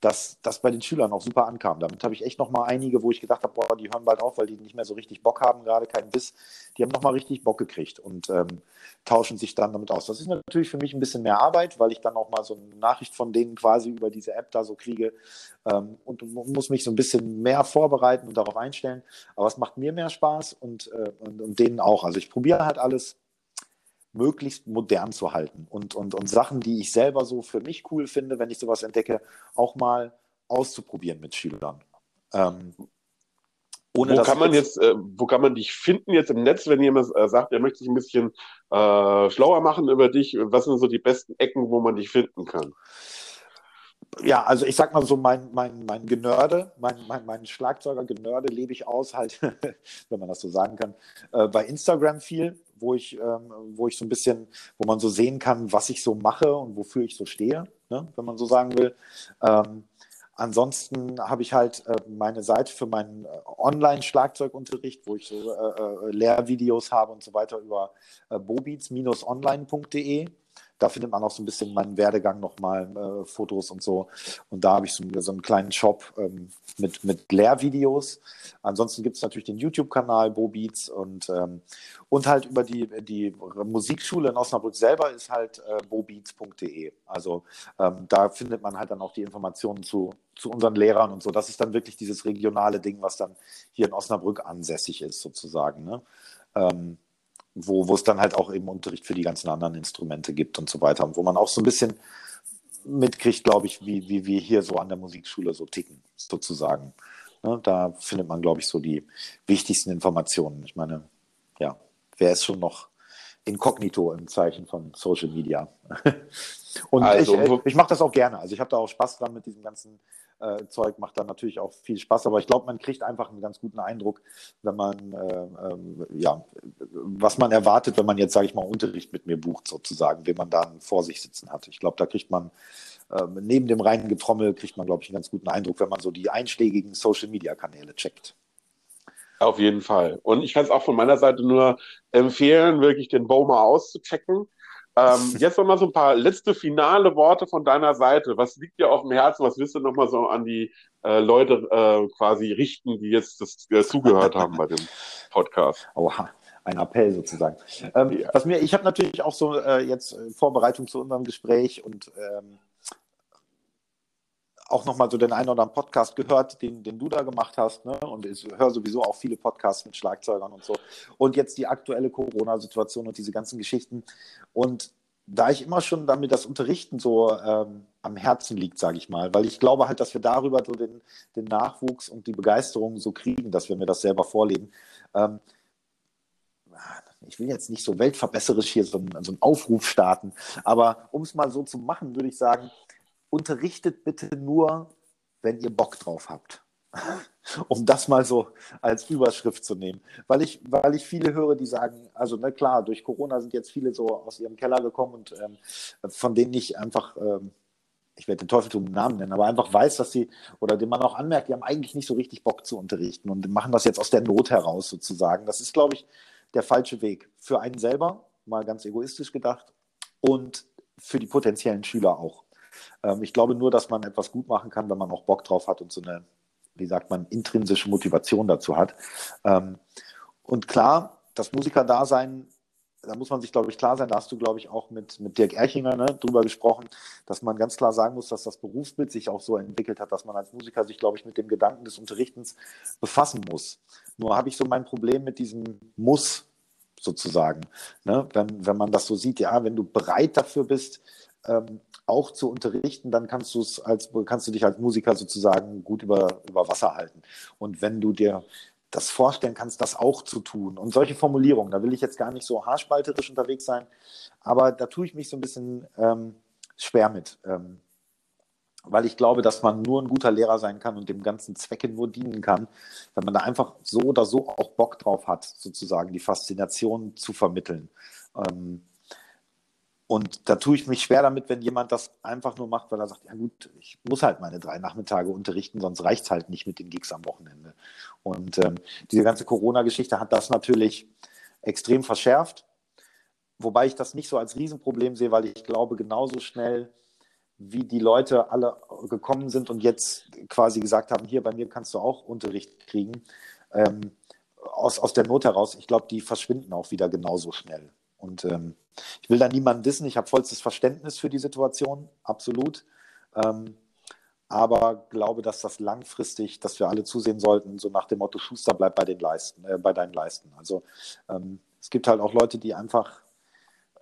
dass das bei den Schülern auch super ankam. Damit habe ich echt noch mal einige, wo ich gedacht habe, boah, die hören bald auf, weil die nicht mehr so richtig Bock haben, gerade keinen Biss. Die haben noch mal richtig Bock gekriegt und ähm, tauschen sich dann damit aus. Das ist natürlich für mich ein bisschen mehr Arbeit, weil ich dann auch mal so eine Nachricht von denen quasi über diese App da so kriege ähm, und muss mich so ein bisschen mehr vorbereiten und darauf einstellen. Aber es macht mir mehr Spaß und, äh, und, und denen auch. Also ich probiere halt alles möglichst modern zu halten und, und, und Sachen, die ich selber so für mich cool finde, wenn ich sowas entdecke, auch mal auszuprobieren mit Schülern. Ähm, ohne wo kann man jetzt, äh, wo kann man dich finden jetzt im Netz, wenn jemand äh, sagt, er möchte sich ein bisschen äh, schlauer machen über dich? Was sind so die besten Ecken, wo man dich finden kann? ja, also ich sag mal so, mein, mein, mein Genörde, mein, mein, mein Schlagzeuger-Genörde lebe ich aus, halt, wenn man das so sagen kann, äh, bei Instagram viel, wo ich, ähm, wo ich so ein bisschen, wo man so sehen kann, was ich so mache und wofür ich so stehe, ne, wenn man so sagen will. Ähm, ansonsten habe ich halt äh, meine Seite für meinen äh, Online-Schlagzeugunterricht, wo ich so äh, äh, Lehrvideos habe und so weiter über äh, bobeats-online.de da findet man auch so ein bisschen meinen Werdegang nochmal, äh, Fotos und so. Und da habe ich so, so, einen kleinen Shop ähm, mit, mit Lehrvideos. Ansonsten gibt es natürlich den YouTube-Kanal Bobeats und, ähm, und halt über die, die Musikschule in Osnabrück selber ist halt äh, bobeats.de. Also ähm, da findet man halt dann auch die Informationen zu, zu unseren Lehrern und so. Das ist dann wirklich dieses regionale Ding, was dann hier in Osnabrück ansässig ist, sozusagen. Ne? Wo, wo es dann halt auch eben Unterricht für die ganzen anderen Instrumente gibt und so weiter. Und wo man auch so ein bisschen mitkriegt, glaube ich, wie, wie wir hier so an der Musikschule so ticken, sozusagen. Ne, da findet man, glaube ich, so die wichtigsten Informationen. Ich meine, ja, wer ist schon noch inkognito im Zeichen von Social Media? und also, ich, ich mache das auch gerne. Also ich habe da auch Spaß dran mit diesem ganzen äh, Zeug macht dann natürlich auch viel Spaß. Aber ich glaube, man kriegt einfach einen ganz guten Eindruck, wenn man, äh, ähm, ja, was man erwartet, wenn man jetzt, sage ich mal, Unterricht mit mir bucht, sozusagen, wen man dann vor sich sitzen hat. Ich glaube, da kriegt man äh, neben dem reinen Getrommel, kriegt man, glaube ich, einen ganz guten Eindruck, wenn man so die einschlägigen Social-Media-Kanäle checkt. Auf jeden Fall. Und ich kann es auch von meiner Seite nur empfehlen, wirklich den Baumer auszuchecken. Ähm, jetzt nochmal so ein paar letzte finale Worte von deiner Seite. Was liegt dir auf dem Herzen? Was willst du nochmal so an die äh, Leute äh, quasi richten, die jetzt das äh, zugehört haben bei dem Podcast? Oha ein Appell sozusagen. Ähm, ja. Was mir, ich habe natürlich auch so äh, jetzt Vorbereitung zu unserem Gespräch und ähm, auch nochmal so den einen oder anderen Podcast gehört, den, den du da gemacht hast. Ne? Und ich höre sowieso auch viele Podcasts mit Schlagzeugern und so. Und jetzt die aktuelle Corona-Situation und diese ganzen Geschichten. Und da ich immer schon damit das Unterrichten so ähm, am Herzen liegt, sage ich mal, weil ich glaube halt, dass wir darüber so den, den Nachwuchs und die Begeisterung so kriegen, dass wir mir das selber vorleben. Ähm, ich will jetzt nicht so weltverbesserisch hier so einen, so einen Aufruf starten, aber um es mal so zu machen, würde ich sagen, unterrichtet bitte nur, wenn ihr Bock drauf habt. um das mal so als Überschrift zu nehmen. Weil ich, weil ich viele höre, die sagen, also na klar, durch Corona sind jetzt viele so aus ihrem Keller gekommen und ähm, von denen ich einfach, ähm, ich werde den Teufel tun Namen nennen, aber einfach weiß, dass sie, oder dem man auch anmerkt, die haben eigentlich nicht so richtig Bock zu unterrichten und machen das jetzt aus der Not heraus sozusagen. Das ist, glaube ich, der falsche Weg. Für einen selber, mal ganz egoistisch gedacht, und für die potenziellen Schüler auch. Ähm, ich glaube nur, dass man etwas gut machen kann, wenn man auch Bock drauf hat und so eine wie sagt man, intrinsische Motivation dazu hat. Ähm, und klar, das Musikerdasein, da muss man sich, glaube ich, klar sein, da hast du, glaube ich, auch mit, mit Dirk Erchinger ne, drüber gesprochen, dass man ganz klar sagen muss, dass das Berufsbild sich auch so entwickelt hat, dass man als Musiker sich, glaube ich, mit dem Gedanken des Unterrichtens befassen muss. Nur habe ich so mein Problem mit diesem Muss sozusagen. Ne? Wenn, wenn man das so sieht, ja, wenn du bereit dafür bist, ähm, auch zu unterrichten, dann kannst du es als kannst du dich als Musiker sozusagen gut über, über Wasser halten. Und wenn du dir das vorstellen kannst, das auch zu tun. Und solche Formulierungen, da will ich jetzt gar nicht so haarspalterisch unterwegs sein, aber da tue ich mich so ein bisschen ähm, schwer mit. Ähm, weil ich glaube, dass man nur ein guter Lehrer sein kann und dem ganzen Zwecke nur dienen kann, wenn man da einfach so oder so auch Bock drauf hat, sozusagen die Faszination zu vermitteln. Ähm, und da tue ich mich schwer damit, wenn jemand das einfach nur macht, weil er sagt, ja gut, ich muss halt meine drei Nachmittage unterrichten, sonst reicht es halt nicht mit den Gigs am Wochenende. Und ähm, diese ganze Corona-Geschichte hat das natürlich extrem verschärft, wobei ich das nicht so als Riesenproblem sehe, weil ich glaube, genauso schnell wie die Leute alle gekommen sind und jetzt quasi gesagt haben, hier bei mir kannst du auch Unterricht kriegen, ähm, aus, aus der Not heraus, ich glaube, die verschwinden auch wieder genauso schnell. Und ähm, ich will da niemanden wissen, ich habe vollstes Verständnis für die Situation, absolut. Ähm, aber glaube, dass das langfristig, dass wir alle zusehen sollten, so nach dem Motto Schuster bleibt bei den Leisten, äh, bei deinen Leisten. Also ähm, es gibt halt auch Leute, die einfach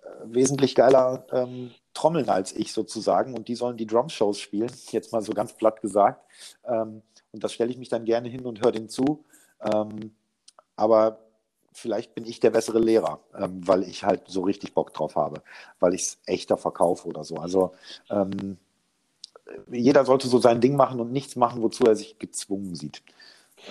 äh, wesentlich geiler ähm, trommeln als ich sozusagen und die sollen die Drum-Shows spielen, jetzt mal so ganz platt gesagt. Ähm, und das stelle ich mich dann gerne hin und höre denen zu. Ähm, aber vielleicht bin ich der bessere Lehrer, ähm, weil ich halt so richtig Bock drauf habe, weil ich es echter verkaufe oder so. Also ähm, jeder sollte so sein Ding machen und nichts machen, wozu er sich gezwungen sieht.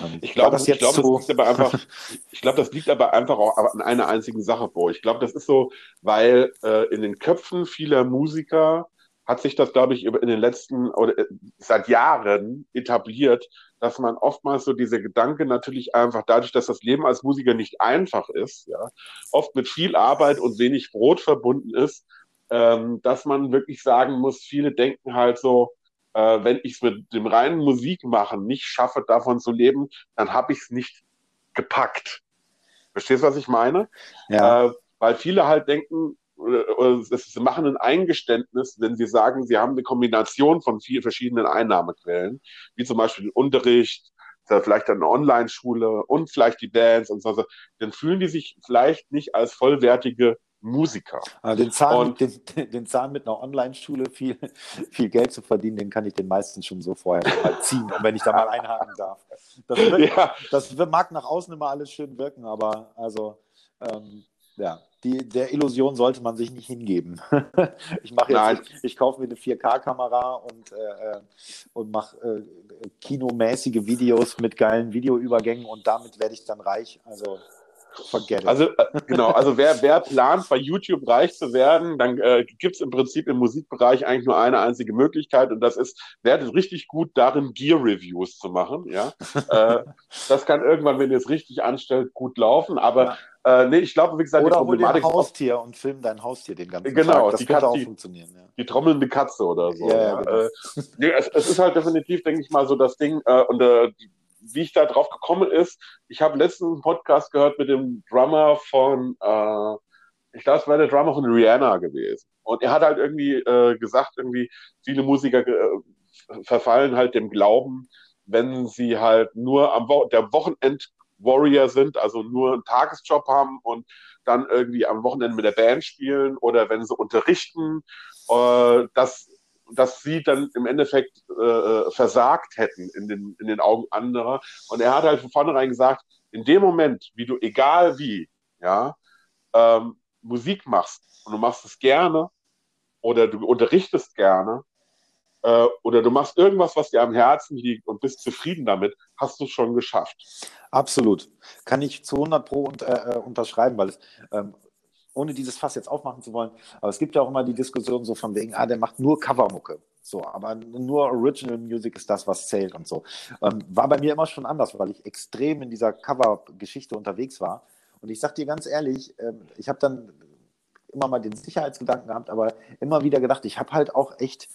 Ähm, ich glaube, das, ich glaube, so das liegt aber einfach, ich glaube, das liegt aber einfach auch an einer einzigen Sache, Bo. Ich glaube, das ist so, weil äh, in den Köpfen vieler Musiker hat sich das, glaube ich, in den letzten oder äh, seit Jahren etabliert, dass man oftmals so diese Gedanke natürlich einfach dadurch, dass das Leben als Musiker nicht einfach ist, ja, oft mit viel Arbeit und wenig Brot verbunden ist, ähm, dass man wirklich sagen muss, viele denken halt so, äh, wenn ich es mit dem reinen Musikmachen nicht schaffe, davon zu leben, dann habe ich es nicht gepackt. Verstehst du, was ich meine? Ja. Äh, weil viele halt denken, sie machen ein Eingeständnis, wenn sie sagen, sie haben eine Kombination von vier verschiedenen Einnahmequellen, wie zum Beispiel den Unterricht, vielleicht eine Online-Schule und vielleicht die Dance und so, dann fühlen die sich vielleicht nicht als vollwertige Musiker. Also den, Zahn, und, den, den Zahn mit einer Online-Schule viel, viel Geld zu verdienen, den kann ich den meisten schon so vorher mal ziehen, wenn ich da mal einhaken darf. Das, wird, ja. das mag nach außen immer alles schön wirken, aber also ähm, ja, die, der Illusion sollte man sich nicht hingeben. ich mache jetzt, ich, ich, kaufe mir eine 4K-Kamera und, äh, äh, und mache äh, kinomäßige Videos mit geilen Videoübergängen und damit werde ich dann reich. Also Forget it. Also, äh, genau, also wer, wer plant, bei YouTube reich zu werden, dann äh, gibt es im Prinzip im Musikbereich eigentlich nur eine einzige Möglichkeit und das ist, werdet richtig gut darin, Gear-Reviews zu machen. Ja? äh, das kann irgendwann, wenn ihr es richtig anstellt, gut laufen, aber ja. Äh, nee, ich glaube, wie gesagt, oder die Problematik. Ein Haustier und film dein Haustier den ganzen genau, Tag. Das die könnte auch funktionieren. Ja. Die trommelnde Katze oder so. Ja, ja. Genau. Äh, nee, es, es, ist halt definitiv, denke ich mal, so das Ding, äh, und äh, wie ich da drauf gekommen ist, ich habe letztens einen Podcast gehört mit dem Drummer von, äh, ich glaube, es war der Drummer von Rihanna gewesen. Und er hat halt irgendwie äh, gesagt, irgendwie viele Musiker äh, verfallen halt dem Glauben, wenn sie halt nur am Wo der Wochenend Warrior sind, also nur einen Tagesjob haben und dann irgendwie am Wochenende mit der Band spielen oder wenn sie unterrichten, äh, dass dass sie dann im Endeffekt äh, äh, versagt hätten in den, in den Augen anderer. Und er hat halt von vornherein gesagt, in dem Moment, wie du, egal wie, ja, ähm, Musik machst und du machst es gerne oder du unterrichtest gerne, äh, oder du machst irgendwas, was dir am Herzen liegt und bist zufrieden damit, hast du es schon geschafft. Absolut. Kann ich zu 100 Pro und, äh, äh, unterschreiben, weil es, ähm, ohne dieses Fass jetzt aufmachen zu wollen, aber es gibt ja auch immer die Diskussion so von wegen, ah, der macht nur Covermucke. So, aber nur Original Music ist das, was zählt und so. Ähm, war bei mir immer schon anders, weil ich extrem in dieser Cover-Geschichte unterwegs war. Und ich sag dir ganz ehrlich, ähm, ich habe dann immer mal den Sicherheitsgedanken gehabt, aber immer wieder gedacht, ich habe halt auch echt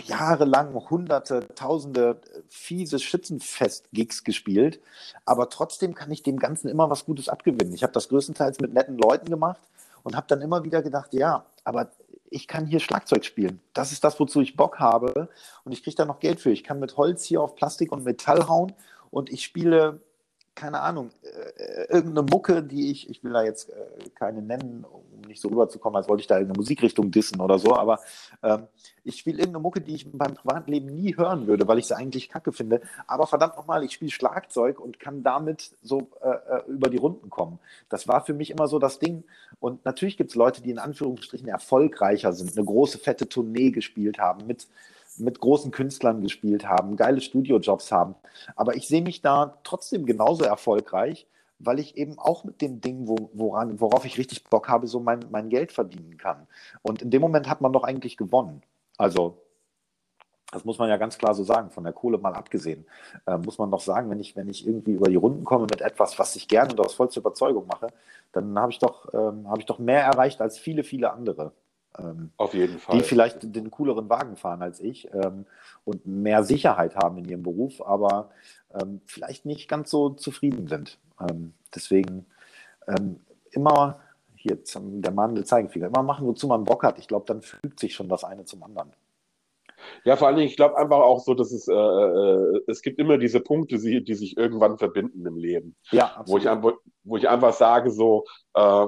jahrelang hunderte, tausende fiese Schützenfest-Gigs gespielt, aber trotzdem kann ich dem Ganzen immer was Gutes abgewinnen. Ich habe das größtenteils mit netten Leuten gemacht und habe dann immer wieder gedacht, ja, aber ich kann hier Schlagzeug spielen. Das ist das, wozu ich Bock habe und ich kriege da noch Geld für. Ich kann mit Holz hier auf Plastik und Metall hauen und ich spiele keine Ahnung, äh, irgendeine Mucke, die ich, ich will da jetzt äh, keine nennen, um nicht so rüberzukommen, als wollte ich da irgendeine Musikrichtung dissen oder so, aber ähm, ich spiele irgendeine Mucke, die ich in meinem Privatleben nie hören würde, weil ich sie eigentlich kacke finde. Aber verdammt nochmal, ich spiele Schlagzeug und kann damit so äh, äh, über die Runden kommen. Das war für mich immer so das Ding. Und natürlich gibt es Leute, die in Anführungsstrichen erfolgreicher sind, eine große, fette Tournee gespielt haben mit mit großen Künstlern gespielt haben, geile Studiojobs haben. Aber ich sehe mich da trotzdem genauso erfolgreich, weil ich eben auch mit dem Ding, wo, woran, worauf ich richtig Bock habe, so mein, mein Geld verdienen kann. Und in dem Moment hat man doch eigentlich gewonnen. Also, das muss man ja ganz klar so sagen, von der Kohle mal abgesehen, äh, muss man doch sagen, wenn ich, wenn ich irgendwie über die Runden komme mit etwas, was ich gerne und aus vollster Überzeugung mache, dann habe ich, doch, ähm, hab ich doch mehr erreicht als viele, viele andere. Ähm, Auf jeden Fall. Die vielleicht den cooleren Wagen fahren als ich ähm, und mehr Sicherheit haben in ihrem Beruf, aber ähm, vielleicht nicht ganz so zufrieden sind. Ähm, deswegen ähm, immer hier zum, der Mann der Zeigefinger, immer machen, wozu man Bock hat. Ich glaube, dann fügt sich schon das eine zum anderen. Ja, vor allen Dingen, ich glaube einfach auch so, dass es, äh, äh, es gibt immer diese Punkte, die, die sich irgendwann verbinden im Leben. Ja, absolut. Wo ich, wo ich einfach sage, so, äh,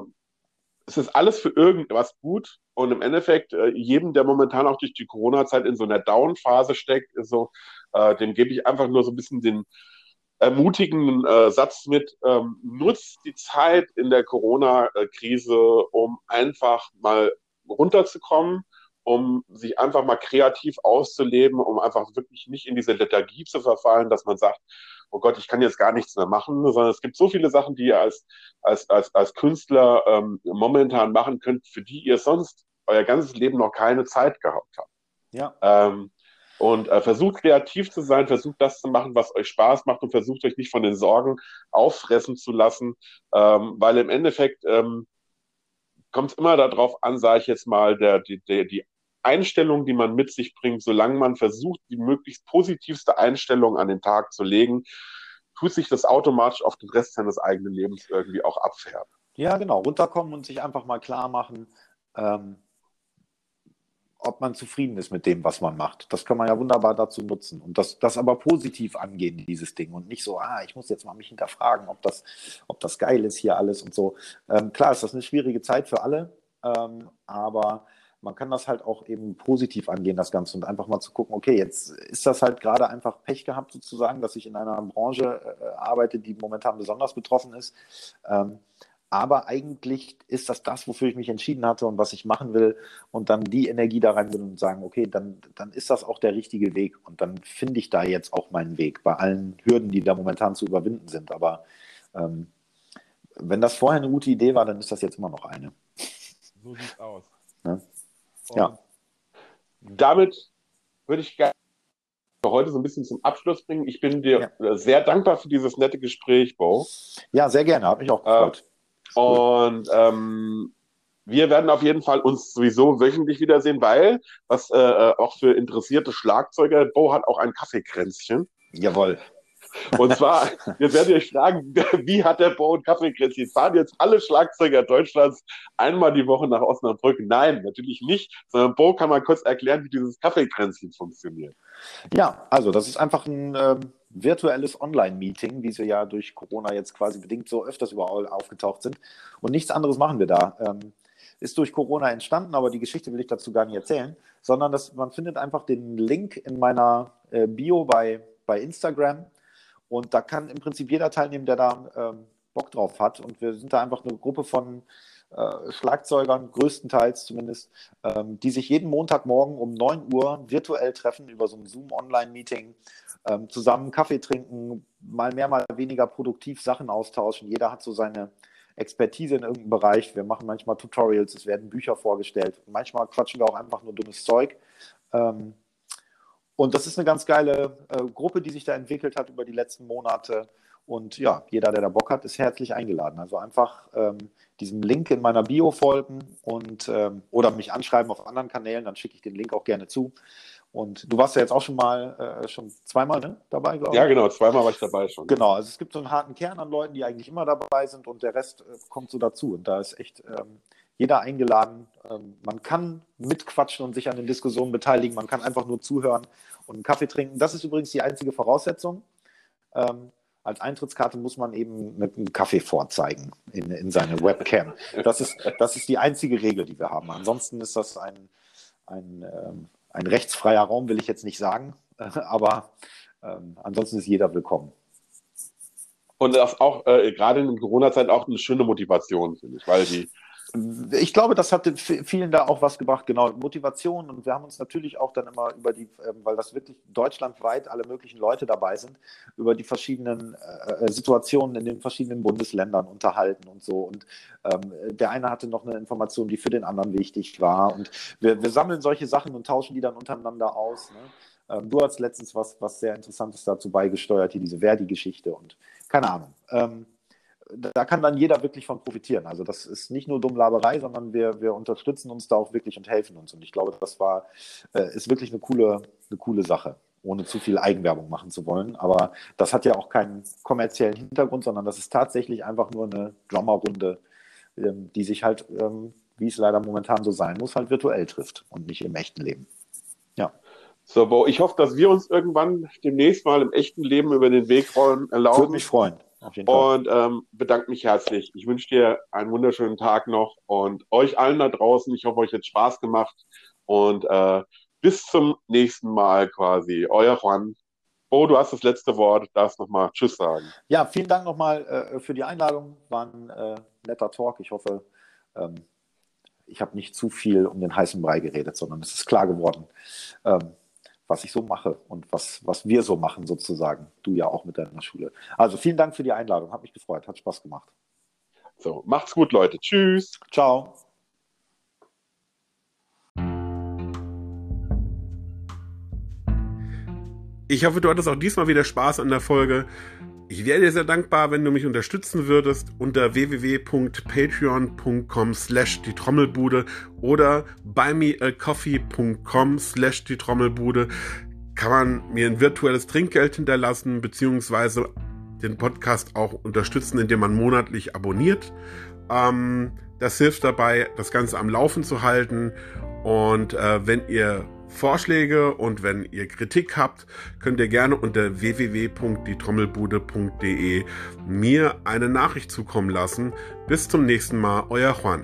es ist alles für irgendwas gut und im Endeffekt äh, jedem, der momentan auch durch die Corona-Zeit in so einer Down-Phase steckt, so, äh, dem gebe ich einfach nur so ein bisschen den ermutigenden äh, Satz mit, ähm, nutzt die Zeit in der Corona-Krise, um einfach mal runterzukommen, um sich einfach mal kreativ auszuleben, um einfach wirklich nicht in diese Lethargie zu verfallen, dass man sagt, oh Gott, ich kann jetzt gar nichts mehr machen, sondern es gibt so viele Sachen, die ihr als, als, als, als Künstler ähm, momentan machen könnt, für die ihr sonst euer ganzes Leben noch keine Zeit gehabt habt. Ja. Ähm, und äh, versucht kreativ zu sein, versucht das zu machen, was euch Spaß macht und versucht euch nicht von den Sorgen auffressen zu lassen, ähm, weil im Endeffekt ähm, kommt es immer darauf an, sage ich jetzt mal, der, die, der, die Einstellung, die man mit sich bringt, solange man versucht, die möglichst positivste Einstellung an den Tag zu legen, tut sich das automatisch auf den Rest seines eigenen Lebens irgendwie auch abfärben. Ja, genau. Runterkommen und sich einfach mal klar machen, ähm, ob man zufrieden ist mit dem, was man macht. Das kann man ja wunderbar dazu nutzen. Und das, das aber positiv angehen, dieses Ding. Und nicht so, ah, ich muss jetzt mal mich hinterfragen, ob das, ob das geil ist hier alles und so. Ähm, klar ist das eine schwierige Zeit für alle, ähm, aber man kann das halt auch eben positiv angehen, das Ganze, und einfach mal zu gucken, okay, jetzt ist das halt gerade einfach Pech gehabt, sozusagen, dass ich in einer Branche äh, arbeite, die momentan besonders betroffen ist. Ähm, aber eigentlich ist das das, wofür ich mich entschieden hatte und was ich machen will und dann die Energie da rein will und sagen, okay, dann, dann ist das auch der richtige Weg und dann finde ich da jetzt auch meinen Weg bei allen Hürden, die da momentan zu überwinden sind. Aber ähm, wenn das vorher eine gute Idee war, dann ist das jetzt immer noch eine. So sieht's aus. Ne? ja. Damit würde ich gerne heute so ein bisschen zum Abschluss bringen. Ich bin dir ja. sehr dankbar für dieses nette Gespräch, Bo. Ja, sehr gerne, habe mich auch gefreut. Äh, und ähm, wir werden auf jeden Fall uns sowieso wöchentlich wiedersehen, weil, was äh, äh auch für interessierte Schlagzeuger, Bo hat auch ein Kaffeekränzchen. Jawohl. Und zwar, jetzt werdet ihr euch fragen, wie hat der Bo und Kaffeekränzchen? Fahren jetzt alle Schlagzeuger Deutschlands einmal die Woche nach Osnabrück? Nein, natürlich nicht, sondern Bo kann mal kurz erklären, wie dieses Kaffeekränzchen funktioniert. Ja, also das ist einfach ein äh, virtuelles Online-Meeting, wie sie ja durch Corona jetzt quasi bedingt so öfters überall aufgetaucht sind. Und nichts anderes machen wir da. Ähm, ist durch Corona entstanden, aber die Geschichte will ich dazu gar nicht erzählen, sondern dass man findet einfach den Link in meiner äh, Bio bei, bei Instagram und da kann im Prinzip jeder teilnehmen, der da ähm, Bock drauf hat. Und wir sind da einfach eine Gruppe von äh, Schlagzeugern, größtenteils zumindest, ähm, die sich jeden Montagmorgen um 9 Uhr virtuell treffen über so ein Zoom-Online-Meeting, ähm, zusammen Kaffee trinken, mal mehr, mal weniger produktiv Sachen austauschen. Jeder hat so seine Expertise in irgendeinem Bereich. Wir machen manchmal Tutorials, es werden Bücher vorgestellt. Manchmal quatschen wir auch einfach nur dummes Zeug. Ähm, und das ist eine ganz geile äh, Gruppe, die sich da entwickelt hat über die letzten Monate. Und ja, jeder, der da Bock hat, ist herzlich eingeladen. Also einfach ähm, diesem Link in meiner Bio folgen und ähm, oder mich anschreiben auf anderen Kanälen, dann schicke ich den Link auch gerne zu. Und du warst ja jetzt auch schon mal, äh, schon zweimal ne, dabei, glaube ich. Ja, genau, zweimal war ich dabei schon. Genau, also es gibt so einen harten Kern an Leuten, die eigentlich immer dabei sind und der Rest äh, kommt so dazu. Und da ist echt ähm, jeder eingeladen. Ähm, man kann mitquatschen und sich an den Diskussionen beteiligen. Man kann einfach nur zuhören und einen Kaffee trinken. Das ist übrigens die einzige Voraussetzung. Als Eintrittskarte muss man eben einen Kaffee vorzeigen in, in seine Webcam. Das ist, das ist die einzige Regel, die wir haben. Ansonsten ist das ein, ein, ähm, ein rechtsfreier Raum, will ich jetzt nicht sagen, aber ähm, ansonsten ist jeder willkommen. Und das auch äh, gerade in Corona-Zeit auch eine schöne Motivation, finde ich, weil die ich glaube, das hat vielen da auch was gebracht, genau, Motivation. Und wir haben uns natürlich auch dann immer über die, ähm, weil das wirklich deutschlandweit alle möglichen Leute dabei sind, über die verschiedenen äh, Situationen in den verschiedenen Bundesländern unterhalten und so. Und ähm, der eine hatte noch eine Information, die für den anderen wichtig war. Und wir, wir sammeln solche Sachen und tauschen die dann untereinander aus. Ne? Ähm, du hast letztens was, was sehr Interessantes dazu beigesteuert, hier diese Verdi-Geschichte und keine Ahnung. Da kann dann jeder wirklich von profitieren. Also das ist nicht nur Dummlaberei, sondern wir, wir unterstützen uns da auch wirklich und helfen uns. Und ich glaube, das war, äh, ist wirklich eine coole, eine coole Sache, ohne zu viel Eigenwerbung machen zu wollen. Aber das hat ja auch keinen kommerziellen Hintergrund, sondern das ist tatsächlich einfach nur eine Drummerrunde, ähm, die sich halt, ähm, wie es leider momentan so sein muss, halt virtuell trifft und nicht im echten Leben. Ja. So, Bo, ich hoffe, dass wir uns irgendwann demnächst mal im echten Leben über den Weg rollen erlauben. Würde mich freuen. Und ähm, bedanke mich herzlich. Ich wünsche dir einen wunderschönen Tag noch und euch allen da draußen. Ich hoffe, euch hat Spaß gemacht und äh, bis zum nächsten Mal quasi. Euer Juan. Oh, du hast das letzte Wort, darfst nochmal Tschüss sagen. Ja, vielen Dank nochmal äh, für die Einladung. War ein äh, netter Talk. Ich hoffe, ähm, ich habe nicht zu viel um den heißen Brei geredet, sondern es ist klar geworden. Ähm, was ich so mache und was, was wir so machen sozusagen. Du ja auch mit deiner Schule. Also vielen Dank für die Einladung. Hat mich gefreut. Hat Spaß gemacht. So, macht's gut, Leute. Tschüss. Ciao. Ich hoffe, du hattest auch diesmal wieder Spaß an der Folge. Ich wäre dir sehr dankbar, wenn du mich unterstützen würdest unter www.patreon.com slash die Trommelbude oder buymeacoffee.com slash die Trommelbude kann man mir ein virtuelles Trinkgeld hinterlassen, beziehungsweise den Podcast auch unterstützen, indem man monatlich abonniert. Ähm, das hilft dabei, das Ganze am Laufen zu halten. Und äh, wenn ihr Vorschläge und wenn ihr Kritik habt, könnt ihr gerne unter www.dietrommelbude.de mir eine Nachricht zukommen lassen. Bis zum nächsten Mal, euer Juan.